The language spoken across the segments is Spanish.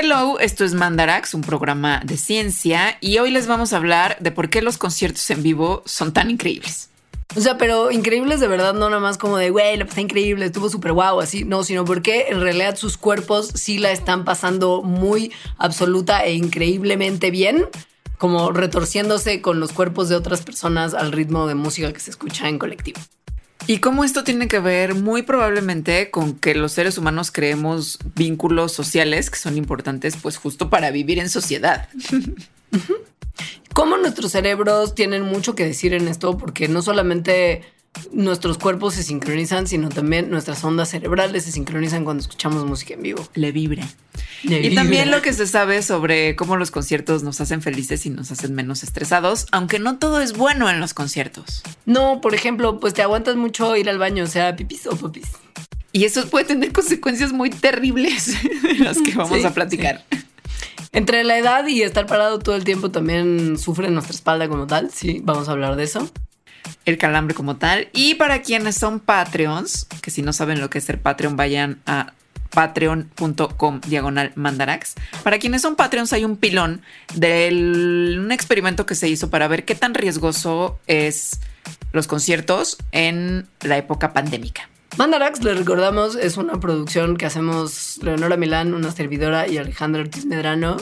Hello, esto es Mandarax, un programa de ciencia, y hoy les vamos a hablar de por qué los conciertos en vivo son tan increíbles. O sea, pero increíbles de verdad, no nada más como de, güey, lo pasé increíble, estuvo súper guau, así, no, sino porque en realidad sus cuerpos sí la están pasando muy absoluta e increíblemente bien, como retorciéndose con los cuerpos de otras personas al ritmo de música que se escucha en colectivo. Y cómo esto tiene que ver muy probablemente con que los seres humanos creemos vínculos sociales que son importantes pues justo para vivir en sociedad. Cómo nuestros cerebros tienen mucho que decir en esto porque no solamente nuestros cuerpos se sincronizan, sino también nuestras ondas cerebrales se sincronizan cuando escuchamos música en vivo. Le vibra. y también lo que se sabe sobre cómo los conciertos nos hacen felices y nos hacen menos estresados, aunque no todo es bueno en los conciertos. No, por ejemplo, pues te aguantas mucho ir al baño, o sea, pipis o popis. Y eso puede tener consecuencias muy terribles, de las que vamos a platicar. Entre la edad y estar parado todo el tiempo también sufre nuestra espalda como tal. Sí, vamos a hablar de eso el calambre como tal. Y para quienes son Patreons, que si no saben lo que es ser Patreon, vayan a patreon.com diagonal mandarax. Para quienes son Patreons hay un pilón de un experimento que se hizo para ver qué tan riesgoso es los conciertos en la época pandémica. Mandarax, le recordamos, es una producción que hacemos Leonora Milán, una servidora, y Alejandro Ortiz Medrano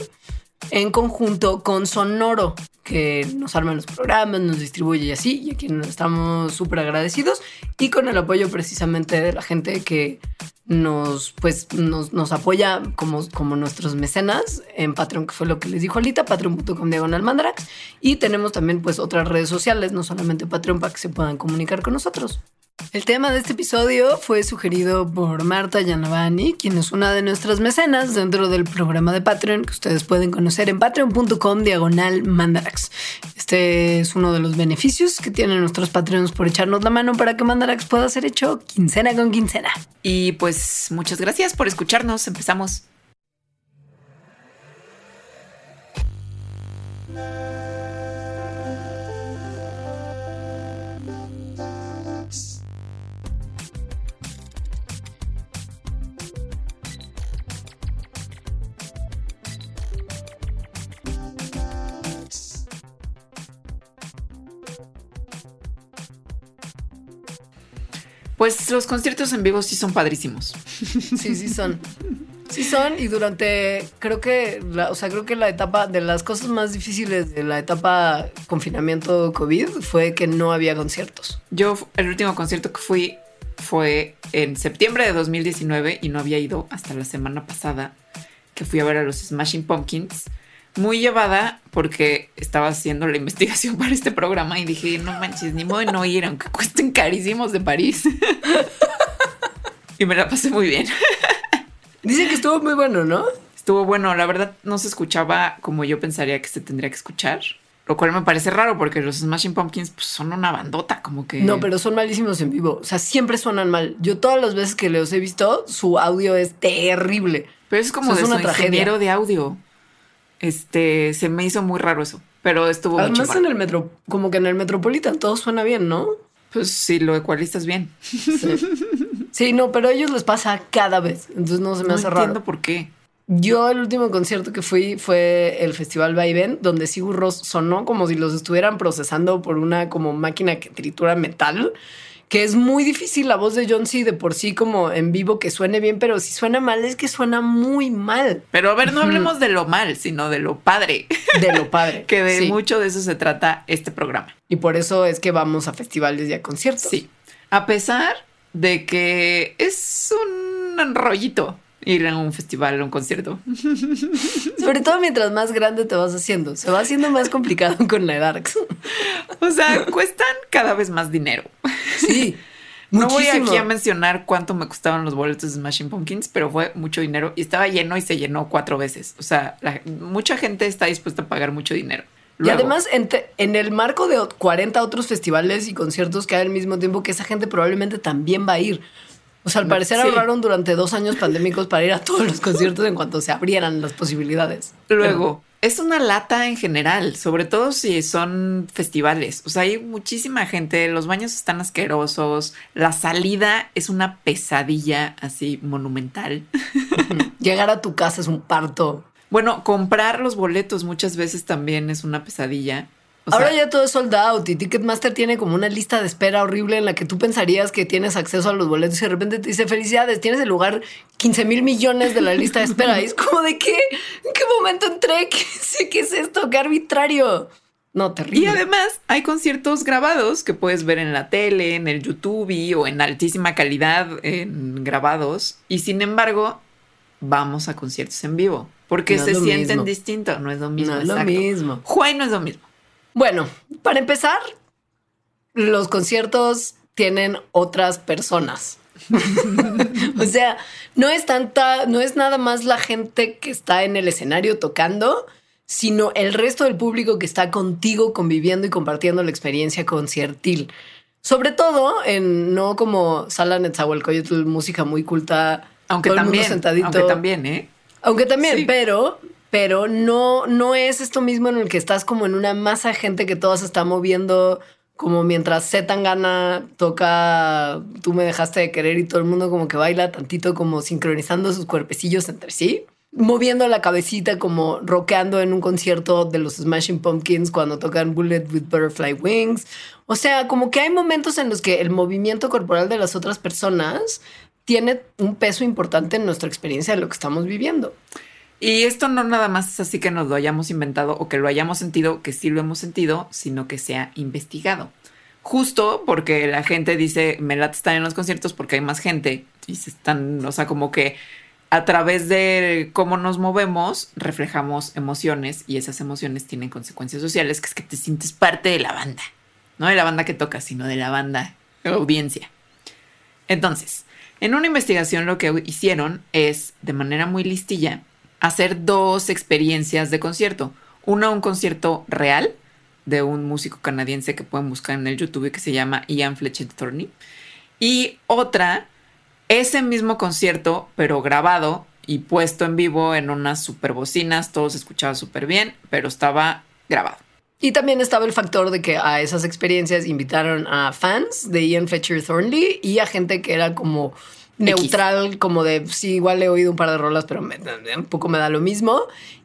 en conjunto con Sonoro, que nos arma los programas, nos distribuye y así, y a quienes estamos súper agradecidos, y con el apoyo precisamente de la gente que nos, pues, nos, apoya como, como nuestros mecenas en Patreon, que fue lo que les dijo ahorita, patreon.com diagonal mandarax, y tenemos también pues otras redes sociales, no solamente Patreon, para que se puedan comunicar con nosotros. El tema de este episodio fue sugerido por Marta Yanavani, quien es una de nuestras mecenas dentro del programa de Patreon que ustedes pueden conocer en patreon.com diagonal mandarax. Este es uno de los beneficios que tienen nuestros Patreons por echarnos la mano para que Mandarax pueda ser hecho quincena con quincena. Y pues muchas gracias por escucharnos. Empezamos. Pues los conciertos en vivo sí son padrísimos. Sí, sí son. Sí son y durante, creo que, la, o sea, creo que la etapa de las cosas más difíciles de la etapa confinamiento COVID fue que no había conciertos. Yo, el último concierto que fui fue en septiembre de 2019 y no había ido hasta la semana pasada que fui a ver a los Smashing Pumpkins muy llevada porque estaba haciendo la investigación para este programa y dije, no manches, ni modo de no ir, aunque cuesten carísimos de París. y me la pasé muy bien. Dicen que estuvo muy bueno, ¿no? Estuvo bueno, la verdad no se escuchaba como yo pensaría que se tendría que escuchar. Lo cual me parece raro porque los Smashing Pumpkins pues, son una bandota, como que. No, pero son malísimos en vivo. O sea, siempre suenan mal. Yo todas las veces que los he visto, su audio es terrible. Pero es como de es una ingeniero de audio. Este, se me hizo muy raro eso, pero estuvo Además en el metro, como que en el Metropolitan todo suena bien, ¿no? Pues sí, lo ecualistas bien. Sí. no, pero a ellos les pasa cada vez, entonces no se me hace raro. No entiendo por qué. Yo el último concierto que fui fue el Festival Vaivén, donde Sigur Ross sonó como si los estuvieran procesando por una como máquina que tritura metal que es muy difícil la voz de John C. de por sí como en vivo que suene bien, pero si suena mal es que suena muy mal. Pero a ver, no hablemos de lo mal, sino de lo padre. De lo padre. que de mucho de eso se trata este programa. Y por eso es que vamos a festivales y a conciertos. Sí. A pesar de que es un rollito ir a un festival, a un concierto. Sobre todo mientras más grande te vas haciendo. Se va haciendo más complicado con la edad. O sea, cuestan cada vez más dinero. Sí. No voy aquí a mencionar cuánto me costaban los boletos de Smashing Pumpkins, pero fue mucho dinero y estaba lleno y se llenó cuatro veces. O sea, mucha gente está dispuesta a pagar mucho dinero. Y además, en, en, el marco de 40 otros festivales y conciertos que hay al mismo tiempo, que esa gente probablemente también va a ir. O sea, al parecer ahorraron durante dos años pandémicos para ir a todos los conciertos en cuanto se abrieran las posibilidades. Luego, es una lata en general, sobre todo si son festivales. O sea, hay muchísima gente, los baños están asquerosos, la salida es una pesadilla así monumental. Llegar a tu casa es un parto. Bueno, comprar los boletos muchas veces también es una pesadilla. O Ahora sea, ya todo es sold out y Ticketmaster tiene como una lista de espera horrible en la que tú pensarías que tienes acceso a los boletos y de repente te dice felicidades, tienes el lugar 15 mil millones de la lista de espera. Y es como de qué, ¿en qué momento entré? ¿Qué, qué es esto? ¡Qué arbitrario! No, terrible. Y además hay conciertos grabados que puedes ver en la tele, en el YouTube o en altísima calidad en grabados. Y sin embargo, vamos a conciertos en vivo. Porque No se sienten mismo. distintos, no es lo mismo. no es lo mismo. Juay no es lo mismo. Bueno, para empezar, los conciertos tienen otras personas. o sea, no es tanta, no es nada más la gente que está en el escenario tocando, sino el resto del público que está contigo conviviendo y compartiendo la experiencia conciertil. Sobre todo en no como sala Netzahualcoyotl, música muy culta, Aunque todo el mundo también, sentadito. aunque también, ¿eh? Aunque también, Sí. pero, pero no, no es esto mismo en el que estás como en una masa de gente que todos está moviendo, como mientras Zetangana toca Tú me dejaste de querer y todo el mundo como que baila tantito como sincronizando sus cuerpecillos entre sí. Moviendo la cabecita como rockeando en un concierto de los Smashing Pumpkins cuando tocan Bullet with Butterfly Wings. O sea, como que hay momentos en los que el movimiento corporal de las otras personas tiene un peso importante en nuestra experiencia de lo que estamos viviendo. Y esto no nada más es así que nos lo hayamos inventado o que lo hayamos sentido, que sí lo hemos sentido, sino que se ha investigado. Justo porque la gente dice, me late estar en los conciertos porque hay más gente y se están, o sea, como que a través de cómo nos movemos reflejamos emociones y esas emociones tienen consecuencias sociales, que es que te sientes parte de la banda, no de la banda que tocas, sino de la banda, la audiencia. Entonces, en una investigación lo que hicieron es, de manera muy listilla, hacer dos experiencias de concierto. Una, un concierto real de un músico canadiense que pueden buscar en el YouTube que se llama Ian Fletcher Thorney. Y otra, ese mismo concierto, pero grabado y puesto en vivo en unas super bocinas, todo se escuchaba súper bien, pero estaba grabado. Y también estaba el factor de que a esas experiencias invitaron a fans de Ian Fletcher Thornley y a gente que era como neutral, como de sí, igual he oído un par de rolas, pero me- un poco me da lo mismo.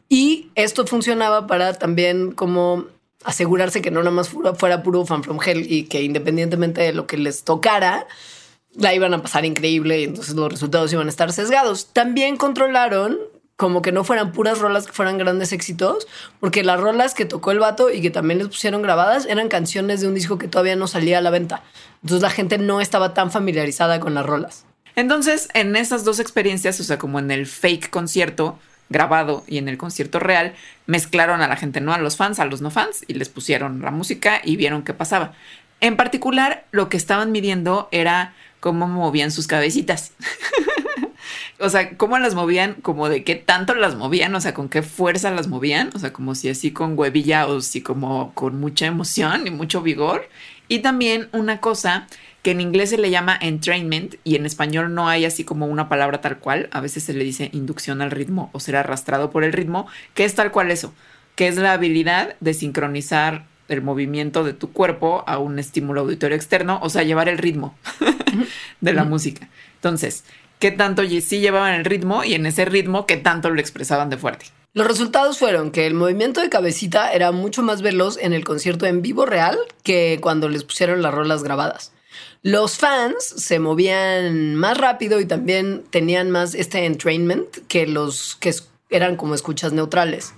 Y esto funcionaba para también como asegurarse que no nada más fuera, fuera puro fan from hell y que independientemente de lo que les tocara, la iban a pasar increíble y entonces los resultados iban a estar sesgados. También controlaron como que no fueran puras rolas que fueran grandes éxitos, porque las rolas que tocó el vato y que también les pusieron grabadas eran canciones de un disco que todavía no salía a la venta. Entonces la gente no estaba tan familiarizada con las rolas. Entonces, en esas dos experiencias, o sea, como en el fake concierto grabado y en el concierto real, mezclaron a la gente, no a los fans, a los no fans, y les pusieron la música y vieron qué pasaba. En particular, lo que estaban midiendo era cómo movían sus cabecitas. o sea, cómo las movían, como de qué tanto las movían, o sea, con qué fuerza las movían, o sea, como si así con huevilla o si como con mucha emoción y mucho vigor. Y también una cosa que en inglés se le llama entrainment y en español no hay así como una palabra tal cual, a veces se le dice inducción al ritmo o ser arrastrado por el ritmo, que es tal cual eso, que es la habilidad de sincronizar el movimiento de tu cuerpo a un estímulo auditorio externo, o sea, llevar el ritmo de la música. Entonces, ¿qué tanto sí llevaban el ritmo y en ese ritmo qué tanto lo expresaban de fuerte? Los resultados fueron que el movimiento de cabecita era mucho más veloz en el concierto en vivo real que cuando les pusieron las rolas grabadas. Los fans se movían más rápido y también tenían más este entrainment que los que eran como escuchas neutrales.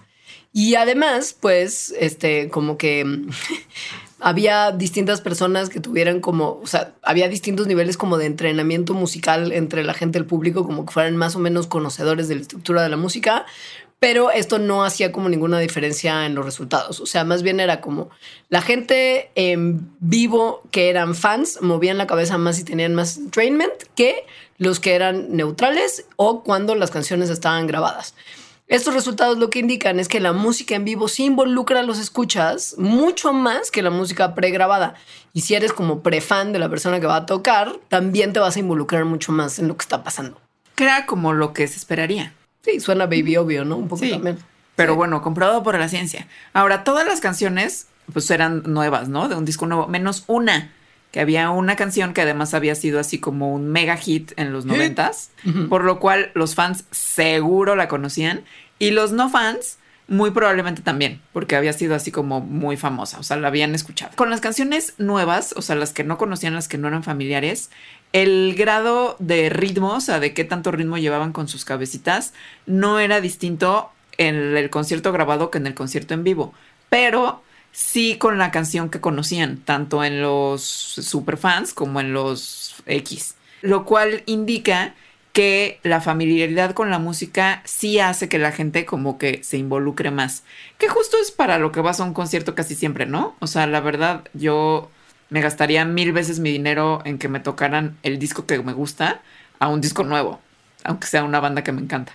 Y además, pues, este, como que mm, había distintas personas que tuvieran como, o sea, había distintos niveles como de entrenamiento musical entre la gente del público, como que fueran más o menos conocedores de la estructura de la música, pero esto no hacía como ninguna diferencia en los resultados. O sea, más bien era como la gente en vivo que eran fans movían la cabeza más y tenían más entrainment que los que eran neutrales o cuando las canciones estaban grabadas. Estos resultados lo que indican es que la música en vivo sí involucra a los escuchas mucho más que la música pregrabada. Y si eres como prefan de la persona que va a tocar, también te vas a involucrar mucho más en lo que está pasando. Era como lo que se esperaría. Sí, suena baby obvio, ¿no? Un poco Sí. también. Pero Sí. bueno, comprobado por la ciencia. Ahora, todas las canciones, pues eran nuevas, ¿no? De un disco nuevo, menos una, que había una canción que además había sido así como un mega hit en los noventas, por lo cual los fans seguro la conocían y los no fans muy probablemente también, porque había sido así como muy famosa, o sea, la habían escuchado. Con las canciones nuevas, o sea, las que no conocían, las que no eran familiares, el grado de ritmo, o sea, de qué tanto ritmo llevaban con sus cabecitas, no era distinto en el concierto grabado que en el concierto en vivo, pero sí con la canción que conocían, tanto en los superfans como en los X, lo cual indica que la familiaridad con la música sí hace que la gente como que se involucre más. Que justo es para lo que vas a un concierto casi siempre, ¿no? O sea, la verdad, yo me gastaría mil veces mi dinero en que me tocaran el disco que me gusta a un disco nuevo, aunque sea una banda que me encanta.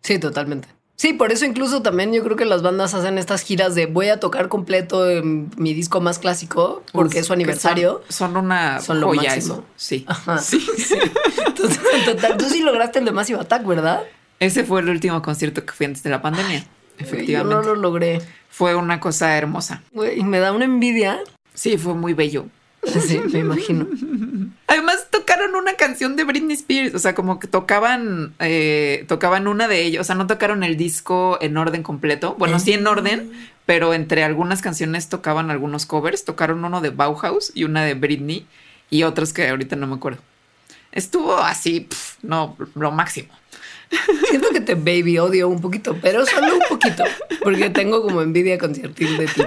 Sí, totalmente. Sí, por eso incluso también yo creo que las bandas hacen estas giras de voy a tocar completo en mi disco más clásico porque es su aniversario. Son, son una Son lo joya máximo. eso. Sí. Ajá. sí. sí. Entonces, total, tú sí lograste el de Massive Attack, ¿verdad? Ese fue el último concierto que fui antes de la pandemia. Efectivamente. Yo no lo logré. Fue una cosa hermosa. Güey, me da una envidia. Sí, fue muy bello. Sí, me imagino. Además tocaron una canción de Britney Spears, o sea, como que tocaban, eh, tocaban una de ellos, o sea, no tocaron el disco en orden completo, bueno, sí en orden, pero entre algunas canciones tocaban algunos covers, tocaron uno de Bauhaus y una de Britney y otros que ahorita no me acuerdo. Estuvo así, pf, no, lo máximo. Siento que te baby odio un poquito, pero solo un poquito, porque tengo como envidia conciertil de ti.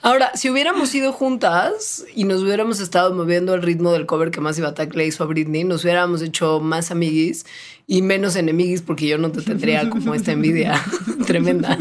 Ahora, si hubiéramos ido juntas y nos hubiéramos estado moviendo al ritmo del cover que Massive Attack le hizo a Britney, nos hubiéramos hecho más amiguis y menos enemiguis, porque yo no te tendría como esta envidia tremenda.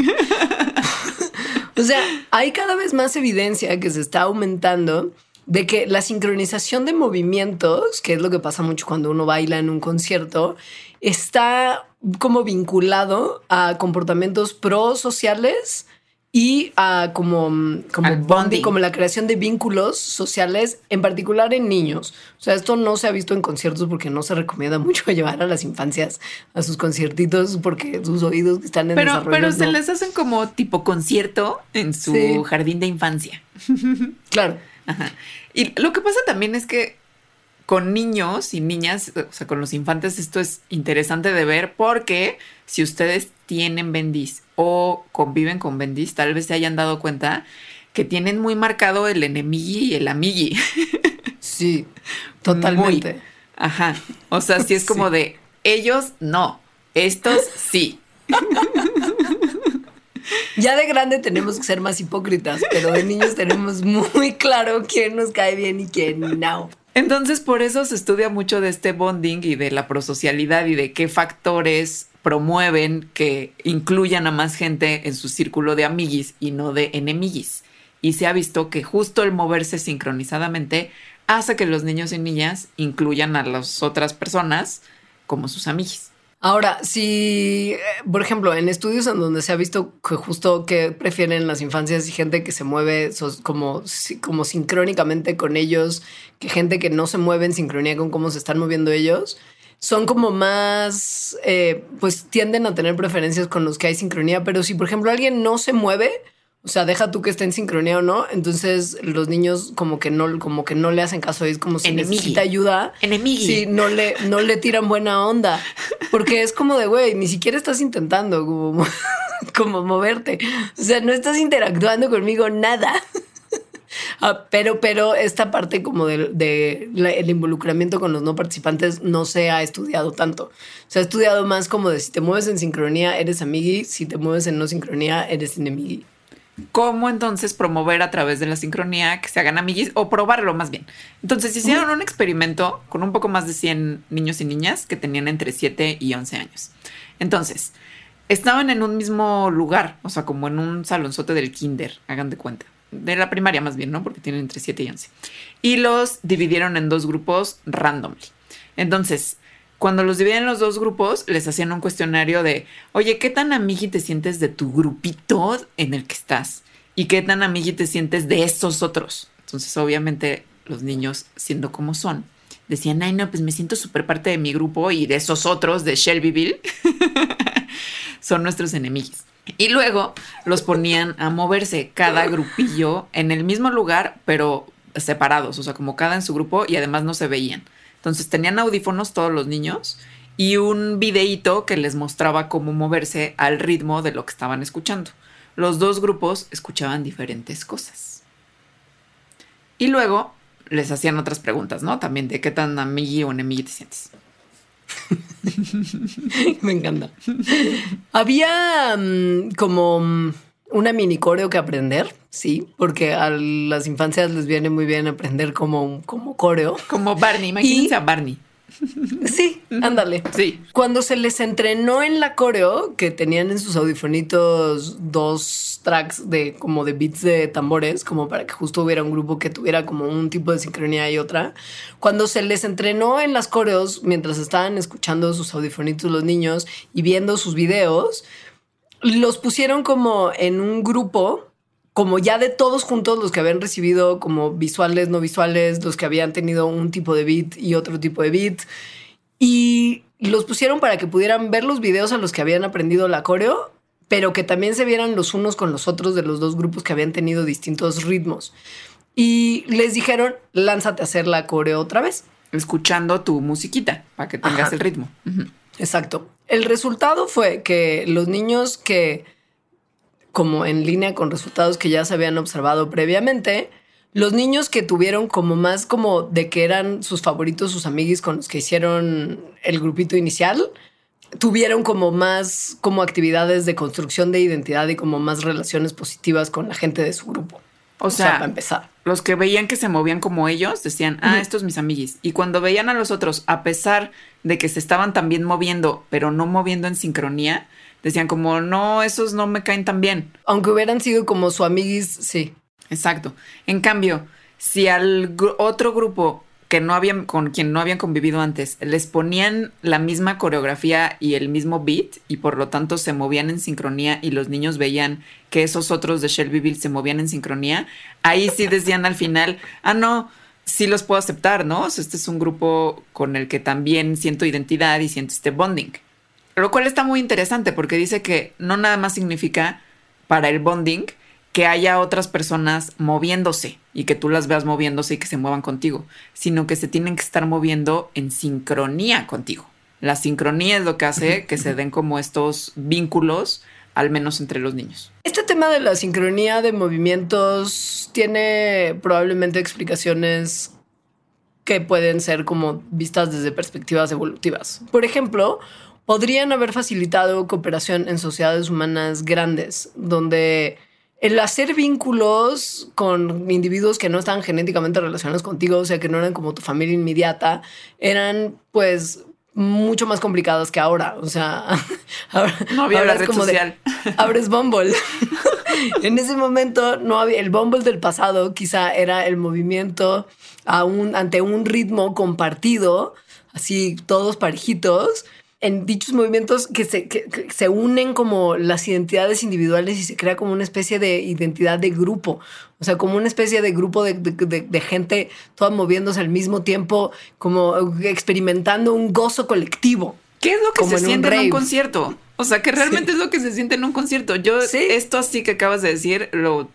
O sea, hay cada vez más evidencia que se está aumentando de que la sincronización de movimientos, que es lo que pasa mucho cuando uno baila en un concierto, está como vinculado a comportamientos prosociales y a como, como Al bonding, bonding. como la creación de vínculos sociales, en particular en niños. O sea, esto no se ha visto en conciertos porque no se recomienda mucho llevar a las infancias a sus conciertitos porque sus oídos están en Pero, desarrollo. pero se no- les hacen como tipo concierto en su Sí. jardín de infancia. Claro. Ajá. Y lo que pasa también es que con niños y niñas, o sea, con los infantes, esto es interesante de ver porque si ustedes tienen bendiz o conviven con bendiz, tal vez se hayan dado cuenta que tienen muy marcado el enemigui y el amigui. Sí, totalmente. Muy. Ajá. O sea, sí es como de ellos no, estos sí. Ya de grande tenemos que ser más hipócritas, pero de niños tenemos muy claro quién nos cae bien y quién no. Entonces, por eso se estudia mucho de este bonding y de la prosocialidad y de qué factores promueven que incluyan a más gente en su círculo de amiguis y no de enemiguis. Y se ha visto que justo el moverse sincronizadamente hace que los niños y niñas incluyan a las otras personas como sus amiguis. Ahora, si, eh, por ejemplo, en estudios en donde se ha visto que justo que prefieren las infancias y gente que se mueve como, como sincrónicamente con ellos, que gente que no se mueve en sincronía con cómo se están moviendo ellos, son como más, eh, pues tienden a tener preferencias con los que hay sincronía, pero si, por ejemplo, alguien no se mueve, o sea, deja tú que esté en sincronía o no, entonces los niños como que no, como que no le hacen caso, es como si Enemigui. necesita ayuda. Enemigui. Sí, no le, no le tiran buena onda. Porque es como de, güey, ni siquiera estás intentando como, como moverte. O sea, no estás interactuando conmigo nada. Ah, pero, pero esta parte como del de la- el involucramiento con los no participantes no se ha estudiado tanto. Se ha estudiado más como de si te mueves en sincronía, eres amigui, si te mueves en no sincronía, eres enemigui. cómo entonces promover a través de la sincronía que se hagan amiguis o probarlo más bien. Entonces hicieron un experimento con un poco más de 100 niños y niñas que tenían entre 7 y 11 años. Entonces, estaban en un mismo lugar, o sea, como en un salonzote del kinder, hagan de cuenta. De la primaria más bien, ¿no? Porque tienen entre 7 y 11. Y los dividieron en dos grupos randomly. Entonces, cuando los dividían en los dos grupos, les hacían un cuestionario de, oye, ¿qué tan amigui te sientes de tu grupito en el que estás? ¿Y qué tan amigui te sientes de esos otros? Entonces, obviamente, los niños, siendo como son, decían, ay, no, pues me siento súper parte de mi grupo y de esos otros de Shelbyville son nuestros enemigos. Y luego los ponían a moverse cada grupillo en el mismo lugar, pero separados, o sea, como cada en su grupo y además no se veían. Entonces tenían audífonos todos los niños y un videíto que les mostraba cómo moverse al ritmo de lo que estaban escuchando. Los dos grupos escuchaban diferentes cosas. Y luego les hacían otras preguntas, ¿no? También de qué tan amigui o te sientes. Me encanta. Había mm, como mm, una mini coreo que aprender, sí, porque a las infancias les viene muy bien aprender como, como coreo. Como Barney, imagínense a Barney. Sí, ándale. Sí. Cuando se les entrenó en la coreo, que tenían en sus audifonitos dos tracks de como de beats de tambores, como para que justo hubiera un grupo que tuviera como un tipo de sincronía y otra. Cuando se les entrenó en las coreos, mientras estaban escuchando sus audifonitos los niños y viendo sus videos, los pusieron como en un grupo como ya de todos juntos los que habían recibido como visuales, no visuales, los que habían tenido un tipo de beat y otro tipo de beat. Y los pusieron para que pudieran ver los videos a los que habían aprendido la coreo, pero que también se vieran los unos con los otros de los dos grupos que habían tenido distintos ritmos. Y les dijeron, lánzate a hacer la coreo otra vez. Escuchando tu musiquita para que tengas Ajá. el ritmo. Exacto. El resultado fue que los niños que, como en línea con resultados que ya se habían observado previamente, los niños que tuvieron como más como de que eran sus favoritos, sus amiguis con los que hicieron el grupito inicial, tuvieron como más como actividades de construcción de identidad y como más relaciones positivas con la gente de su grupo. O sea, para empezar. los que veían que se movían como ellos decían, ah, Ujú. estos mis amiguis. Y cuando veían a los otros, a pesar de que se estaban también moviendo, pero no moviendo en sincronía, decían como, no, esos no me caen tan bien. Aunque hubieran sido como su amiguis, sí. Exacto. En cambio, si al otro grupo que no habían, con quien no habían convivido antes, les ponían la misma coreografía y el mismo beat, y por lo tanto se movían en sincronía, y los niños veían que esos otros de Shelbyville se movían en sincronía, ahí sí decían al final, ah, no, sí los puedo aceptar, ¿no? O sea, este es un grupo con el que también siento identidad y siento este bonding. Lo cual está muy interesante porque dice que no nada más significa para el bonding que haya otras personas moviéndose y que tú las veas moviéndose y que se muevan contigo, sino que se tienen que estar moviendo en sincronía contigo. La sincronía es lo que hace que se den como estos vínculos, al menos entre los niños. Este tema de la sincronía de movimientos tiene probablemente explicaciones que pueden ser como vistas desde perspectivas evolutivas. Por ejemplo, podrían haber facilitado cooperación en sociedades humanas grandes, donde el hacer vínculos con individuos que no estaban genéticamente relacionados contigo, o sea, que no eran como tu familia inmediata, eran pues mucho más complicadas que ahora. O sea, ahora, No había ahora la es red como de, social. abres Bumble. en ese momento no había el Bumble del pasado, quizá era el movimiento a un- ante un ritmo compartido, así todos parejitos. En dichos movimientos que se, que- que se unen como las identidades individuales y se crea como una especie de identidad de grupo. O sea, como una especie de grupo de, de- de- de gente toda moviéndose al mismo tiempo, como experimentando un gozo colectivo. ¿Qué es lo que Como se en un siente en un concierto? O sea, que realmente es lo que se siente en un concierto. Yo, Sí. esto así que acabas de decir, lo,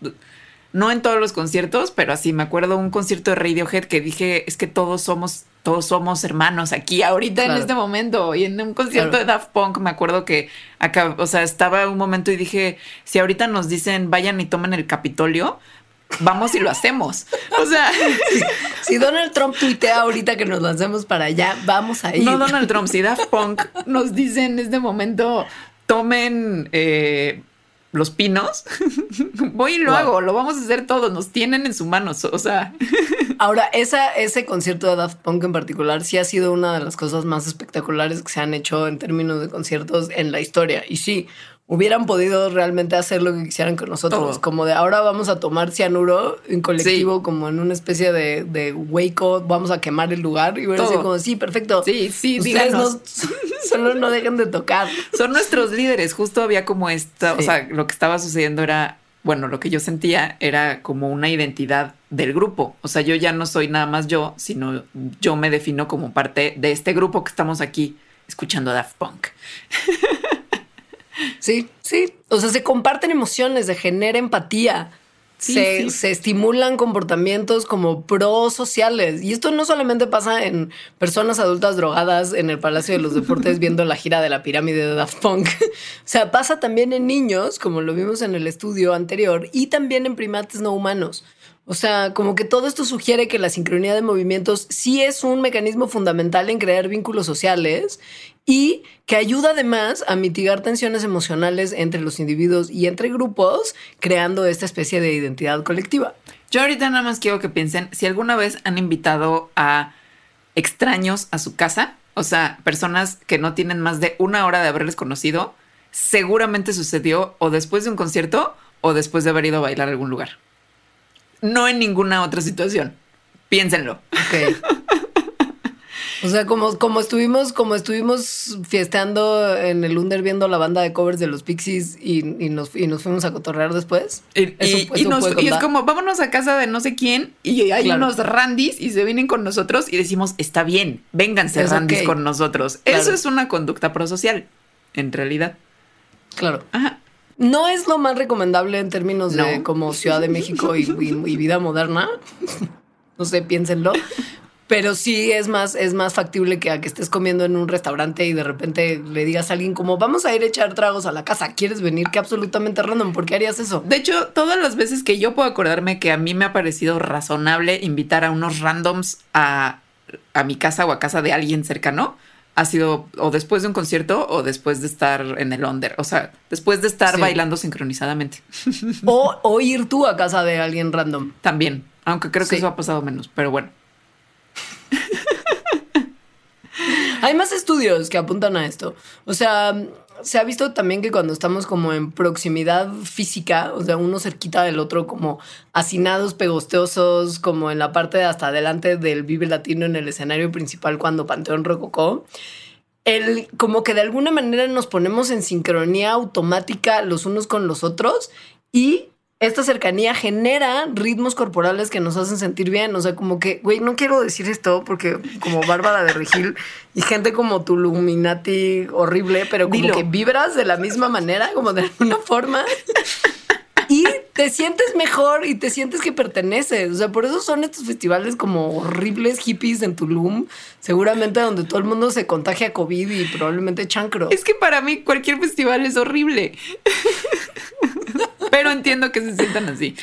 no en todos los conciertos, pero así me acuerdo un concierto de Radiohead que dije, es que todos somos, todos somos hermanos aquí, ahorita en este momento. Y en un concierto Claro. de Daft Punk me acuerdo que acá, o sea, estaba un momento y dije, si ahorita nos dicen vayan y tomen el Capitolio, vamos y lo hacemos. O sea, Si Donald Trump tuitea ahorita que nos lancemos para allá, vamos a ir. No Donald Trump, si Daft Punk nos dice en este momento, tomen eh, los pinos, voy y lo Wow. hago, lo vamos a hacer todos, nos tienen en sus manos, o sea, Ahora, esa, ese concierto de Daft Punk en particular sí ha sido una de las cosas más espectaculares que se han hecho en términos de conciertos en la historia. Y sí, hubieran podido realmente hacer lo que quisieran con nosotros. Todo. Como de ahora vamos a tomar cianuro en colectivo, como en una especie de, de hueco, vamos a quemar el lugar. Y hubiera Todo. sido como, sí, perfecto. sí, sí, Ustedes no, solo no dejen de tocar. Son nuestros líderes, justo había como esta, o Sí. sea, lo que estaba sucediendo era, bueno, lo que yo sentía era como una identidad del grupo, o sea, yo ya no soy nada más yo, sino yo me defino como parte de este grupo que estamos aquí escuchando Daft Punk. Sí, sí. O sea, se comparten emociones, se genera empatía. Sí, se, sí. se estimulan comportamientos como prosociales. Y esto no solamente pasa en personas adultas drogadas en el Palacio de los Deportes viendo la gira de la pirámide de Daft Punk. o sea, pasa también en niños, como lo vimos en el estudio anterior, y también en primates no humanos. O sea, como que todo esto sugiere que la sincronía de movimientos sí es un mecanismo fundamental en crear vínculos sociales y que ayuda además a mitigar tensiones emocionales entre los individuos y entre grupos, creando esta especie de identidad colectiva. Yo ahorita nada más quiero que piensen si alguna vez han invitado a extraños a su casa, o sea, personas que no tienen más de una hora de haberles conocido, seguramente sucedió o después de un concierto o después de haber ido a bailar a algún lugar. No en ninguna otra situación. Piénsenlo. Ok. O sea, como, como estuvimos, como estuvimos fiesteando en el Under viendo la banda de covers de los Pixies y, y nos, y nos fuimos a cotorrear después. Y, Eso- y eso nos- y es como, vámonos a casa de no sé quién y hay Claro. unos randis y se vienen con nosotros y decimos, está bien, vénganse Es randis con nosotros. Claro. Eso es una conducta prosocial, en realidad. Claro. Ajá. No es lo más recomendable en términos de como Ciudad de México y, y- y vida moderna. No sé, piénsenlo. Pero sí es más, es más factible que a que estés comiendo en un restaurante y de repente le digas a alguien como vamos a ir a echar tragos a la casa. ¿Quieres venir? Que absolutamente random. ¿Por qué harías eso? De hecho, todas las veces que yo puedo acordarme que a mí me ha parecido razonable invitar a unos randoms a, a mi casa o a casa de alguien cercano, ha sido o después de un concierto o después de estar en el under. O sea, después de estar Sí. bailando sincronizadamente. O, o ir tú a casa de alguien random. También. Aunque creo que Sí. eso ha pasado menos, pero bueno. Hay más estudios que apuntan a esto. O sea, se ha visto también que cuando estamos como en proximidad física, o sea, uno cerquita del otro, como hacinados, pegosteosos, como en la parte de hasta adelante del Vive Latino en el escenario principal cuando Panteón Rococó. El, como que de alguna manera nos ponemos en sincronía automática los unos con los otros y esta cercanía genera ritmos corporales que nos hacen sentir bien. O sea, como que, güey, no quiero decir esto porque como Bárbara de Regil y gente como tu Luminati horrible, pero como Dilo. que vibras de la misma manera, como de alguna forma. Y te sientes mejor y te sientes que perteneces. O sea, por eso son estos festivales como horribles hippies en Tulum, seguramente donde todo el mundo se contagia COVID y probablemente chancro. Es que para mí cualquier festival es horrible. Pero entiendo que se sientan así.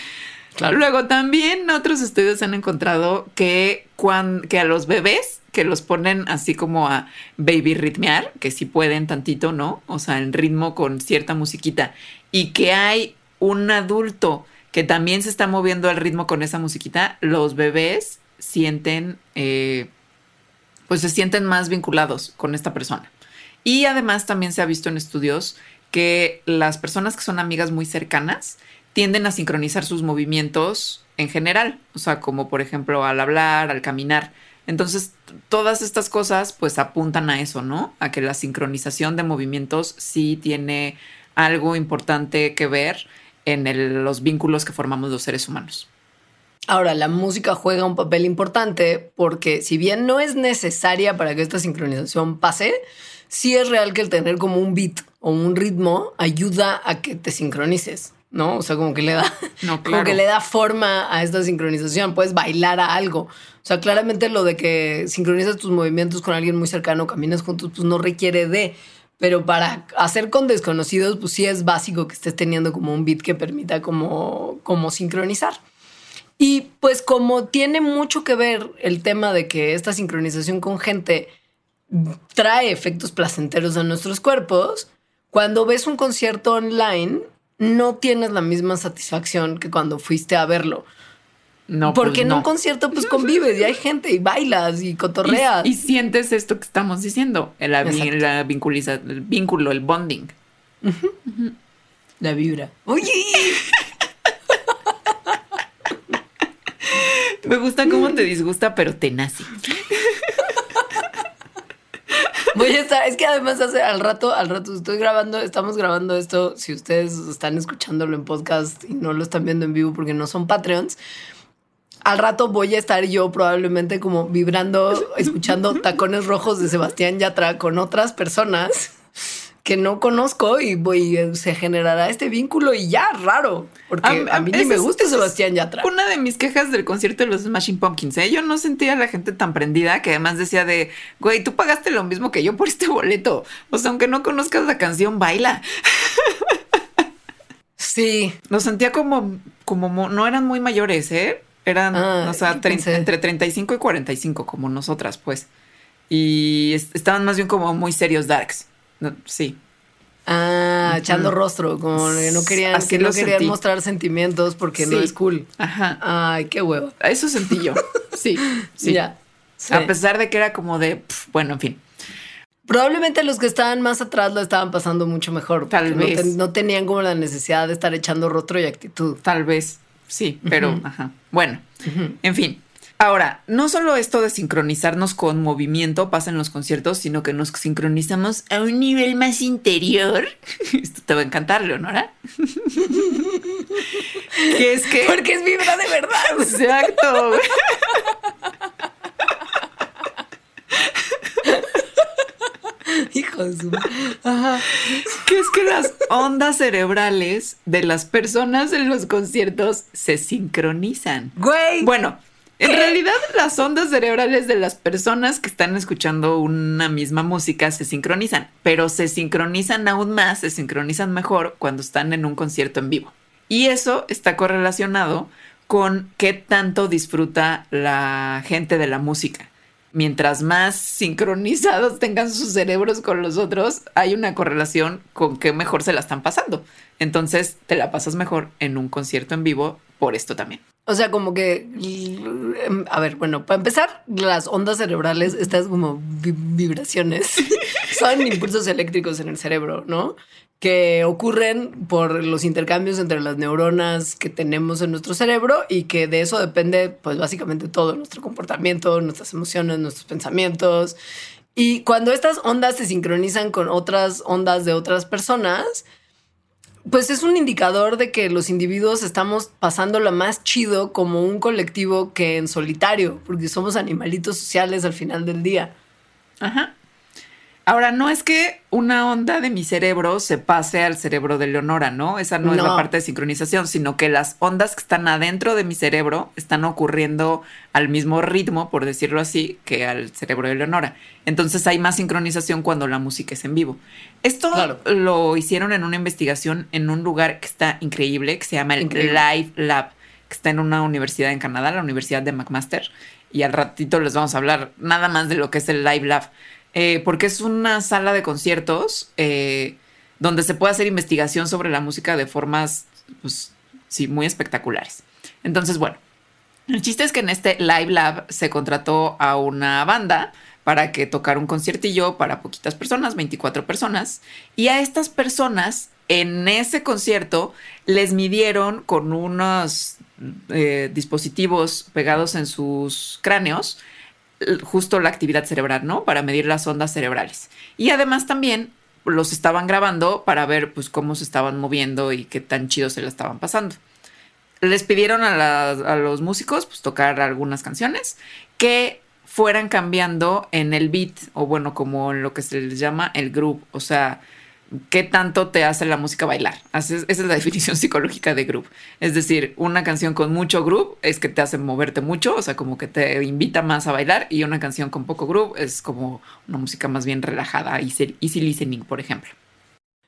Claro. Luego también otros estudios han encontrado que, cuan- que a los bebés que los ponen así como a baby ritmear, que si pueden tantito, ¿no? O sea, en ritmo con cierta musiquita, y que hay un adulto que también se está moviendo al ritmo con esa musiquita, los bebés sienten, eh, pues se sienten más vinculados con esta persona. Y además también se ha visto en estudios que las personas que son amigas muy cercanas tienden a sincronizar sus movimientos en general, o sea, como por ejemplo al hablar, al caminar. Entonces, todas estas cosas pues apuntan a eso, ¿no? A que la sincronización de movimientos sí tiene algo importante que ver en los vínculos que formamos los seres humanos. Ahora, la música juega un papel importante porque si bien no es necesaria para que esta sincronización pase, sí es real que el tener como un beat o un ritmo ayuda a que te sincronices, ¿no? O sea, como que le da, No, como que le da forma a esta sincronización, puedes bailar a algo. O sea, claramente lo de que sincronizas tus movimientos con alguien muy cercano, caminas juntos, pues no requiere de... Pero para hacer con desconocidos, pues sí es básico que estés teniendo como un beat que permita como, como sincronizar. Y pues como tiene mucho que ver el tema de que esta sincronización con gente trae efectos placenteros a nuestros cuerpos, cuando ves un concierto online no tienes la misma satisfacción que cuando fuiste a verlo. No, Porque pues en no. un concierto pues convives y hay gente y bailas y cotorreas. Y, y sientes esto que estamos diciendo, el, la, la vinculiza- el vínculo, el bonding. la vibra. Oye, Me gusta cómo te disgusta, pero te nace. voy a estar, es que además hace al rato, al rato estoy grabando, estamos grabando esto, si ustedes están escuchándolo en podcast y no lo están viendo en vivo porque no son Patreons, al rato voy a estar yo probablemente como vibrando, escuchando tacones rojos de Sebastián Yatra con otras personas que no conozco y, voy, se generará este vínculo y ya, raro. Porque a, mí ni me gusta Sebastián Yatra. Una de mis quejas del concierto de los Smashing Pumpkins, ¿eh? Yo no sentía a la gente tan prendida que además decía de, güey, tú pagaste lo mismo que yo por este boleto. O sea, aunque no conozcas la canción, baila. Sí. Lo sentía como, como, no eran muy mayores, ¿eh? Eran, ah, o sea, entre 35 y 45, como nosotras, pues. Y estaban más bien como muy serios darks. Sí. Ah, echando rostro, como que no querían, que no querían mostrar sentimientos porque no es cool. Ajá. Ay, qué huevo. Eso sentí yo. Sí, sí. Ya. A pesar de que era como de, bueno, en fin. Probablemente los que estaban más atrás lo estaban pasando mucho mejor. Tal vez. No, tenían como la necesidad de estar echando rostro y actitud. Tal vez. Sí, pero, ajá. Bueno, en fin. Ahora, no solo esto de sincronizarnos con movimiento pasa en los conciertos, sino que nos sincronizamos a un nivel más interior. Esto te va a encantar, Leonora. que es que. Porque es vibra de verdad. Exacto. Hijo de su. Que es que las ondas cerebrales de las personas en los conciertos se sincronizan. Güey. Bueno, en realidad, las ondas cerebrales de las personas que están escuchando una misma música se sincronizan, pero se sincronizan aún más, se sincronizan mejor cuando están en un concierto en vivo. Y eso está correlacionado con qué tanto disfruta la gente de la música. Mientras más sincronizados tengan sus cerebros con los otros, hay una correlación con qué mejor se la están pasando. Entonces, te la pasas mejor en un concierto en vivo por esto también. O sea, como que, a ver, bueno, para empezar, las ondas cerebrales, estas como vibraciones, son impulsos eléctricos en el cerebro, ¿no? Que ocurren por los intercambios entre las neuronas que tenemos en nuestro cerebro y que de eso depende, pues básicamente todo, nuestro comportamiento, nuestras emociones, nuestros pensamientos. Y cuando estas ondas se sincronizan con otras ondas de otras personas, pues es un indicador de que los individuos estamos pasando lo más chido como un colectivo que en solitario, porque somos animalitos sociales al final del día. Ajá. Ahora, no es que una onda de mi cerebro se pase al cerebro de Leonora, ¿no? Esa no, es la parte de sincronización, sino que las ondas que están adentro de mi cerebro están ocurriendo al mismo ritmo, por decirlo así, que al cerebro de Leonora. Entonces hay más sincronización cuando la música es en vivo. Esto lo hicieron en una investigación en un lugar que está increíble, que se llama el Live Lab, que está en una universidad en Canadá, la Universidad de McMaster. Y al ratito les vamos a hablar nada más de lo que es el Live Lab. Eh, porque es una sala de conciertos eh, donde se puede hacer investigación sobre la música de formas, pues, sí, muy espectaculares. Entonces, bueno, el chiste es que en este Live Lab se contrató a una banda para que tocara un conciertillo para poquitas personas, 24 personas, y a estas personas en ese concierto les midieron con unos eh, dispositivos pegados en sus cráneos justo la actividad cerebral, ¿no? Para medir las ondas cerebrales. Y además también los estaban grabando para ver pues cómo se estaban moviendo y qué tan chido se la estaban pasando. Les pidieron a, a los músicos pues tocar algunas canciones que fueran cambiando en el beat o bueno, como en lo que se les llama el groove, o sea, qué tanto te hace la música bailar. esa es la definición psicológica de groove. Es decir, una canción con mucho groove es que te hace moverte mucho, o sea, como que te invita más a bailar, y una canción con poco groove es como una música más bien relajada, easy, easy listening, por ejemplo.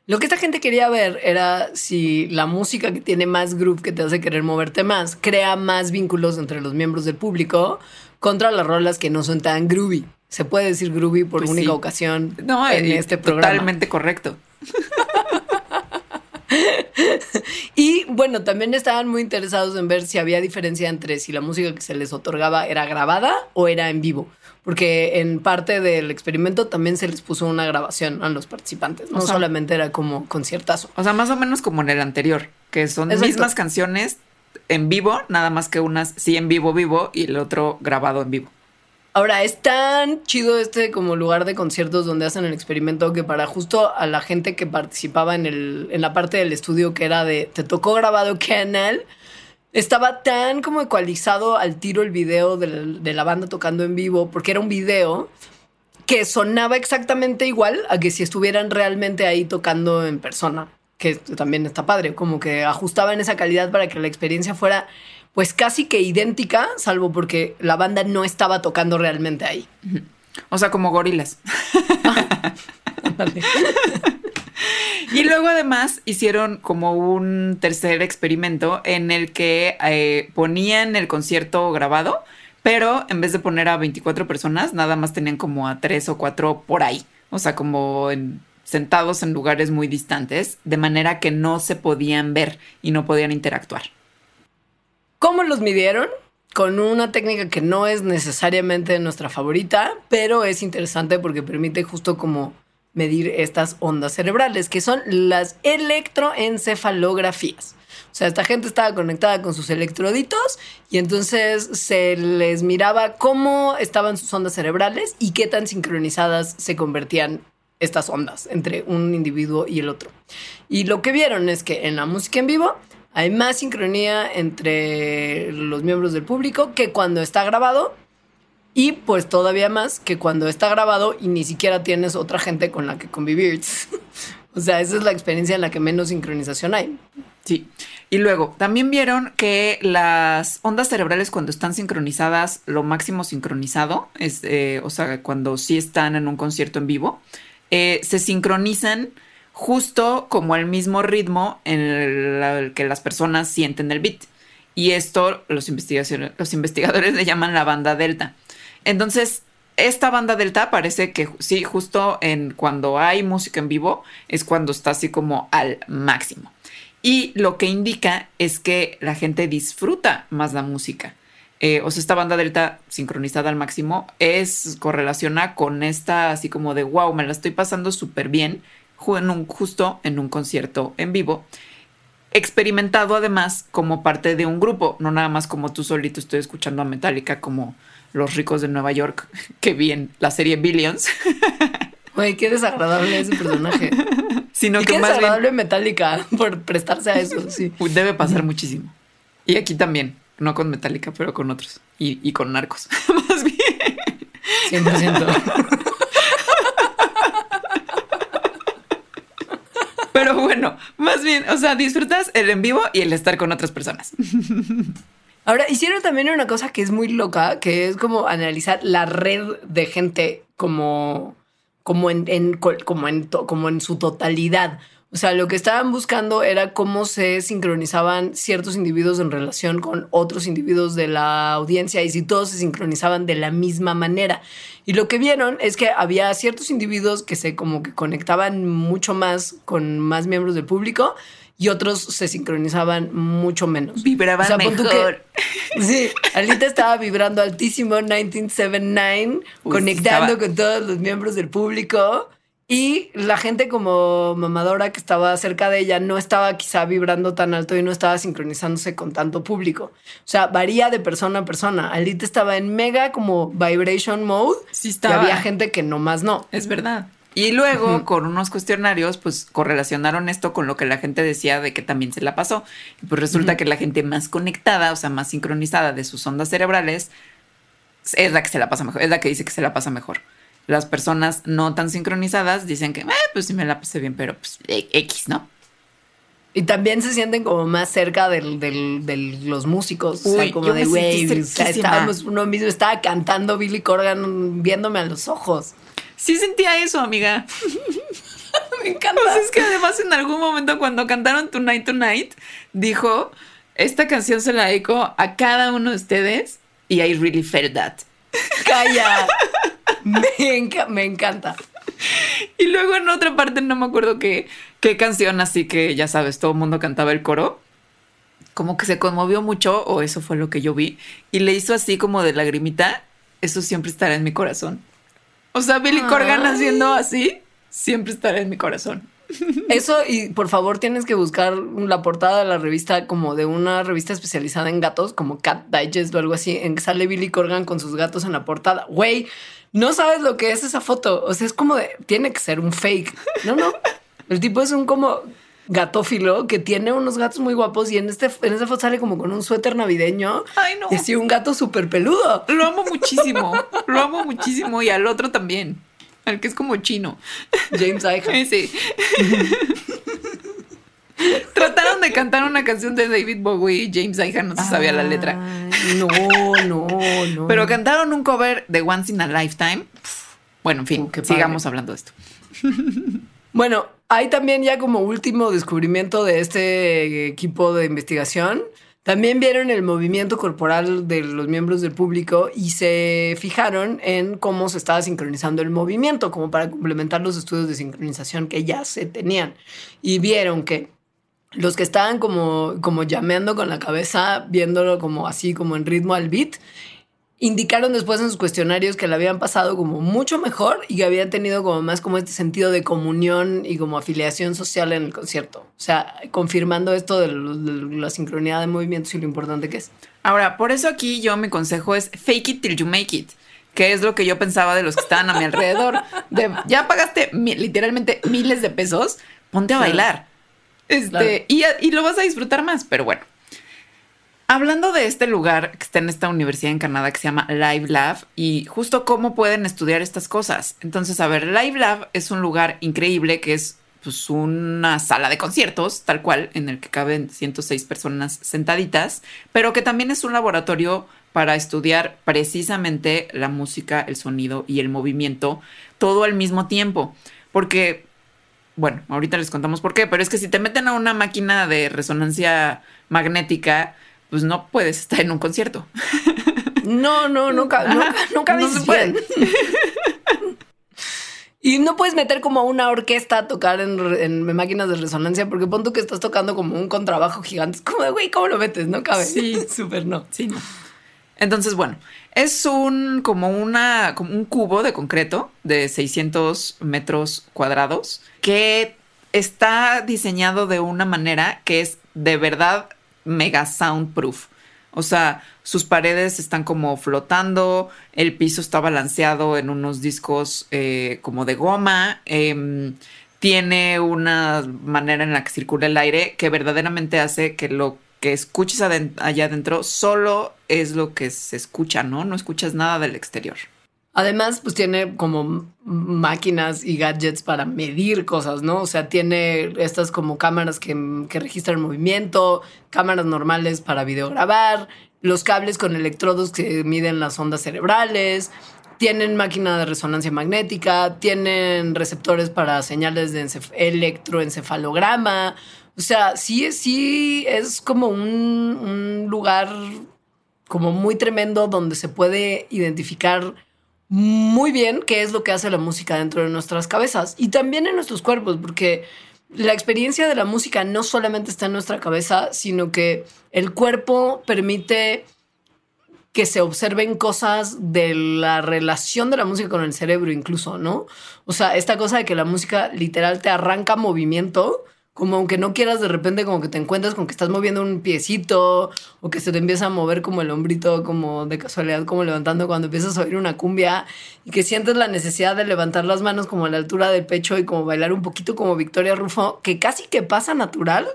Lo que esta gente quería ver era si la música que tiene más groove, que te hace querer moverte más, crea más vínculos entre los miembros del público contra las rolas que no son tan groovy. Se puede decir groovy por pues única ocasión no, en este programa. Totalmente correcto. y bueno, también estaban muy interesados en ver si había diferencia entre si la música que se les otorgaba era grabada o era en vivo. Porque en parte del experimento también se les puso una grabación a los participantes. No solamente era como conciertazo. O sea, más o menos como en el anterior, que son mismas canciones en vivo, nada más que unas sí en vivo, vivo y el otro grabado en vivo. Ahora, es tan chido este como lugar de conciertos donde hacen el experimento que para justo a la gente que participaba en, el, en la parte del estudio que era de te tocó grabado canal, estaba tan como ecualizado al tiro el video de de la banda tocando en vivo, porque era un video que sonaba exactamente igual a que si estuvieran realmente ahí tocando en persona, que también está padre, como que ajustaban esa calidad para que la experiencia fuera pues casi que idéntica, salvo porque la banda no estaba tocando realmente ahí. O sea, como gorilas. y luego además hicieron como un tercer experimento en el que eh, ponían el concierto grabado, pero en vez de poner a 24 personas, nada más tenían como a tres o cuatro por ahí. O sea, como sentados en lugares muy distantes, de manera que no se podían ver y no podían interactuar. ¿Cómo los midieron? Con una técnica que no es necesariamente nuestra favorita, pero es interesante porque permite justo como medir estas ondas cerebrales, que son las electroencefalografías. O sea, esta gente estaba conectada con sus electroditos y entonces se les miraba cómo estaban sus ondas cerebrales y qué tan sincronizadas se convertían estas ondas entre un individuo y el otro. Y lo que vieron es que en la música en vivo hay más sincronía entre los miembros del público que cuando está grabado y pues todavía más que cuando está grabado y ni siquiera tienes otra gente con la que convivir. o sea, esa es la experiencia en la que menos sincronización hay. Sí. Y luego, también vieron que las ondas cerebrales cuando están sincronizadas, lo máximo sincronizado, es, eh, o sea, cuando sí están en un concierto en vivo, eh, se sincronizan justo como el mismo ritmo en el, que las personas sienten el beat. Y esto los, los investigadores le llaman la banda delta. Entonces, esta banda delta parece que sí, justo en cuando hay música en vivo es cuando está así como al máximo. Y lo que indica es que la gente disfruta más la música. Eh, o sea, esta banda delta sincronizada al máximo es correlaciona con esta así como de wow, me la estoy pasando súper bien justo en un concierto en vivo. Experimentado además como parte de un grupo, no nada más como tú solito estoy escuchando a Metallica como los ricos de Nueva York que vi en la serie Billions. Güey, qué desagradable ese personaje. Sino que qué más desagradable Metallica por prestarse a eso, sí. Debe pasar muchísimo. Y aquí también, no con Metallica, pero con otros. Y, y con narcos, más bien. 100%. Pero bueno, más bien, o sea, disfrutas el en vivo y el estar con otras personas. Ahora, hicieron también una cosa que es muy loca, que es como analizar la red de gente como, como, en, como, en, como en su totalidad. O sea, lo que estaban buscando era cómo se sincronizaban ciertos individuos en relación con otros individuos de la audiencia y si todos se sincronizaban de la misma manera. Y lo que vieron es que había ciertos individuos que se como que conectaban mucho más con más miembros del público y otros se sincronizaban mucho menos. Vibraban mejor. sí, Alita estaba vibrando altísimo 1979, conectando con todos los miembros del público. Y la gente como mamadora que estaba cerca de ella no estaba quizá vibrando tan alto y no estaba sincronizándose con tanto público. O sea, varía de persona a persona. Alita estaba en mega como vibration mode. Sí estaba. Y había gente que nomás no. Es verdad. Y luego, con unos cuestionarios, pues correlacionaron esto con lo que la gente decía de que también se la pasó. Y pues resulta que la gente más conectada, o sea, más sincronizada de sus ondas cerebrales, es la que se la pasa mejor, es la que dice que se la pasa mejor. Las personas no tan sincronizadas dicen que, eh, pues sí me la pasé bien, pero pues e, X, ¿no? Y también se sienten como más cerca de los músicos. o sea, como de, güey, estábamos uno mismo, estaba cantando Billy Corgan viéndome a los ojos. Sí sentía eso, amiga. Me encanta. Pues es que además en algún momento cuando cantaron Tonight Tonight, dijo, esta canción se la dedico a cada uno de ustedes y I really felt that. Calla. me, encanta. Y luego en otra parte, no me acuerdo qué, qué canción, así que ya sabes, todo el mundo cantaba el coro. Como que se conmovió mucho, o eso fue lo que yo vi, y le hizo así como de lagrimita. Eso siempre estará en mi corazón. O sea, Billy Corgan haciendo así, siempre estará en mi corazón. Eso, y por favor tienes que buscar la portada de la revista como de una revista especializada en gatos, como Cat Digest o algo así, en que sale Billy Corgan con sus gatos en la portada. Güey, no sabes lo que es esa foto. O sea, es como de, tiene que ser un fake. No, no. El tipo es un como gatófilo que tiene unos gatos muy guapos y en este en esa foto sale como con un suéter navideño. Ay, no. Y así un gato súper peludo. Lo amo muchísimo. lo amo muchísimo y al otro también. Al que es como chino. James Iha. Sí. Trataron de cantar una canción de David Bowie y James Iha no se sabía la letra. No, no, no. Pero cantaron un cover de Once in a Lifetime. Bueno, en fin, Oh, padre. sigamos hablando de esto. Bueno, hay también ya como último descubrimiento de este equipo de investigación. También vieron el movimiento corporal de los miembros del público y se fijaron en cómo se estaba sincronizando el movimiento, como para complementar los estudios de sincronización que ya se tenían. Y vieron que los que estaban como, como llameando con la cabeza, viéndolo como así, como en ritmo al beat, indicaron después en sus cuestionarios que la habían pasado como mucho mejor y que habían tenido como más como este sentido de comunión y como afiliación social en el concierto. O sea, confirmando esto de, lo- de la sincronía de movimientos y lo importante que es. Ahora, por eso aquí yo mi consejo es fake it till you make it. Que es lo que yo pensaba de los que estaban a mi alrededor. De, ya pagaste mi- literalmente miles de pesos, ponte a Claro. bailar. Este, Claro. y, y lo vas a disfrutar más, pero bueno. Hablando de este lugar que está en esta universidad en Canadá que se llama Live Lab y justo cómo pueden estudiar estas cosas. Entonces, a ver, Live Lab es un lugar increíble que es pues una sala de conciertos, tal cual, en el que caben 106 personas sentaditas, pero que también es un laboratorio para estudiar precisamente la música, el sonido y el movimiento, todo al mismo tiempo. Porque bueno, ahorita les contamos por qué, pero es que si te meten a una máquina de resonancia magnética, pues no puedes estar en un concierto. No, no, no, ca- no, Ajá, no cabe no se puede. Y no puedes meter como una orquesta a tocar en, en máquinas de resonancia porque pon tú que estás tocando como un contrabajo gigante. Es como de, güey, ¿cómo lo metes? No cabe. Sí. súper no. Sí, no. Entonces, bueno, es un como una como un cubo de concreto de 600 metros cuadrados que está diseñado de una manera que es de verdad mega soundproof. O sea, sus paredes están como flotando, el piso está balanceado en unos discos eh, como de goma, em, tiene una manera en la que circula el aire que verdaderamente hace que lo que escuches allá adentro solo es lo que se escucha, ¿no? No escuchas nada del exterior. Además, pues tiene como máquinas y gadgets para medir cosas, ¿no? O sea, tiene estas como cámaras que, que registran movimiento, cámaras normales para videograbar, los cables con electrodos que miden las ondas cerebrales, tienen máquina de resonancia magnética, tienen receptores para señales de encef- electroencefalograma. O sea, sí, sí es como un, un lugar como muy tremendo donde se puede identificar muy bien qué es lo que hace la música dentro de nuestras cabezas y también en nuestros cuerpos, porque la experiencia de la música no solamente está en nuestra cabeza, sino que el cuerpo permite que se observen cosas de la relación de la música con el cerebro incluso, ¿no? O sea, esta cosa de que la música literal te arranca movimiento, como aunque no quieras de repente como que te encuentras con que estás moviendo un piecito o que se te empieza a mover como el hombrito como de casualidad como levantando cuando empiezas a oír una cumbia y que sientes la necesidad de levantar las manos como a la altura del pecho y como bailar un poquito como Victoria Rufo, que casi que pasa natural.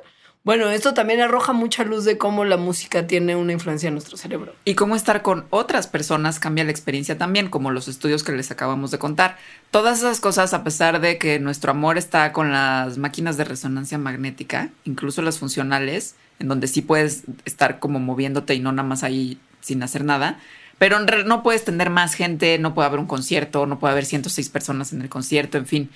Bueno, esto también arroja mucha luz de cómo la música tiene una influencia en nuestro cerebro. Y cómo estar con otras personas cambia la experiencia también, como los estudios que les acabamos de contar. Todas esas cosas, a pesar de que nuestro amor está con las máquinas de resonancia magnética, incluso las funcionales, en donde sí puedes estar como moviéndote y no nada más ahí sin hacer nada. Pero no puedes tener más gente, no puede haber un concierto, no puede haber 106 personas en el concierto, en fin.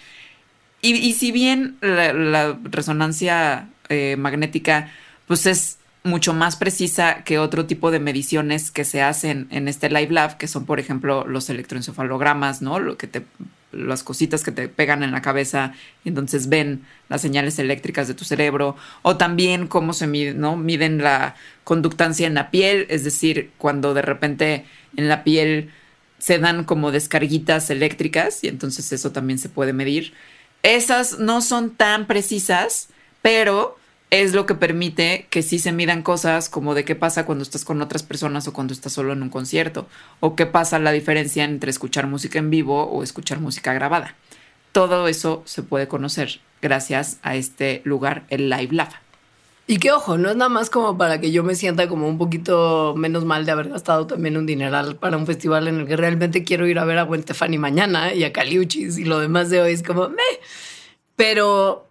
Y, si bien la resonancia eh, magnética, pues es mucho más precisa que otro tipo de mediciones que se hacen en este Live Lab, que son, por ejemplo, los electroencefalogramas, ¿no? Lo que te, las cositas que te pegan en la cabeza y entonces ven las señales eléctricas de tu cerebro, o también cómo se mide, ¿no? Miden la conductancia en la piel, es decir, cuando de repente en la piel se dan como descarguitas eléctricas y entonces eso también se puede medir. Esas no son tan precisas, pero es lo que permite que sí se midan cosas como de qué pasa cuando estás con otras personas o cuando estás solo en un concierto, o qué pasa la diferencia entre escuchar música en vivo o escuchar música grabada. Todo eso se puede conocer gracias a este lugar, el Live Lab. Y que ojo, no es nada más como para que yo me sienta como un poquito menos mal de haber gastado también un dineral para un festival en el que realmente quiero ir a ver a Gwen Stefani mañana y a Caliuchis y lo demás de hoy es como me. Pero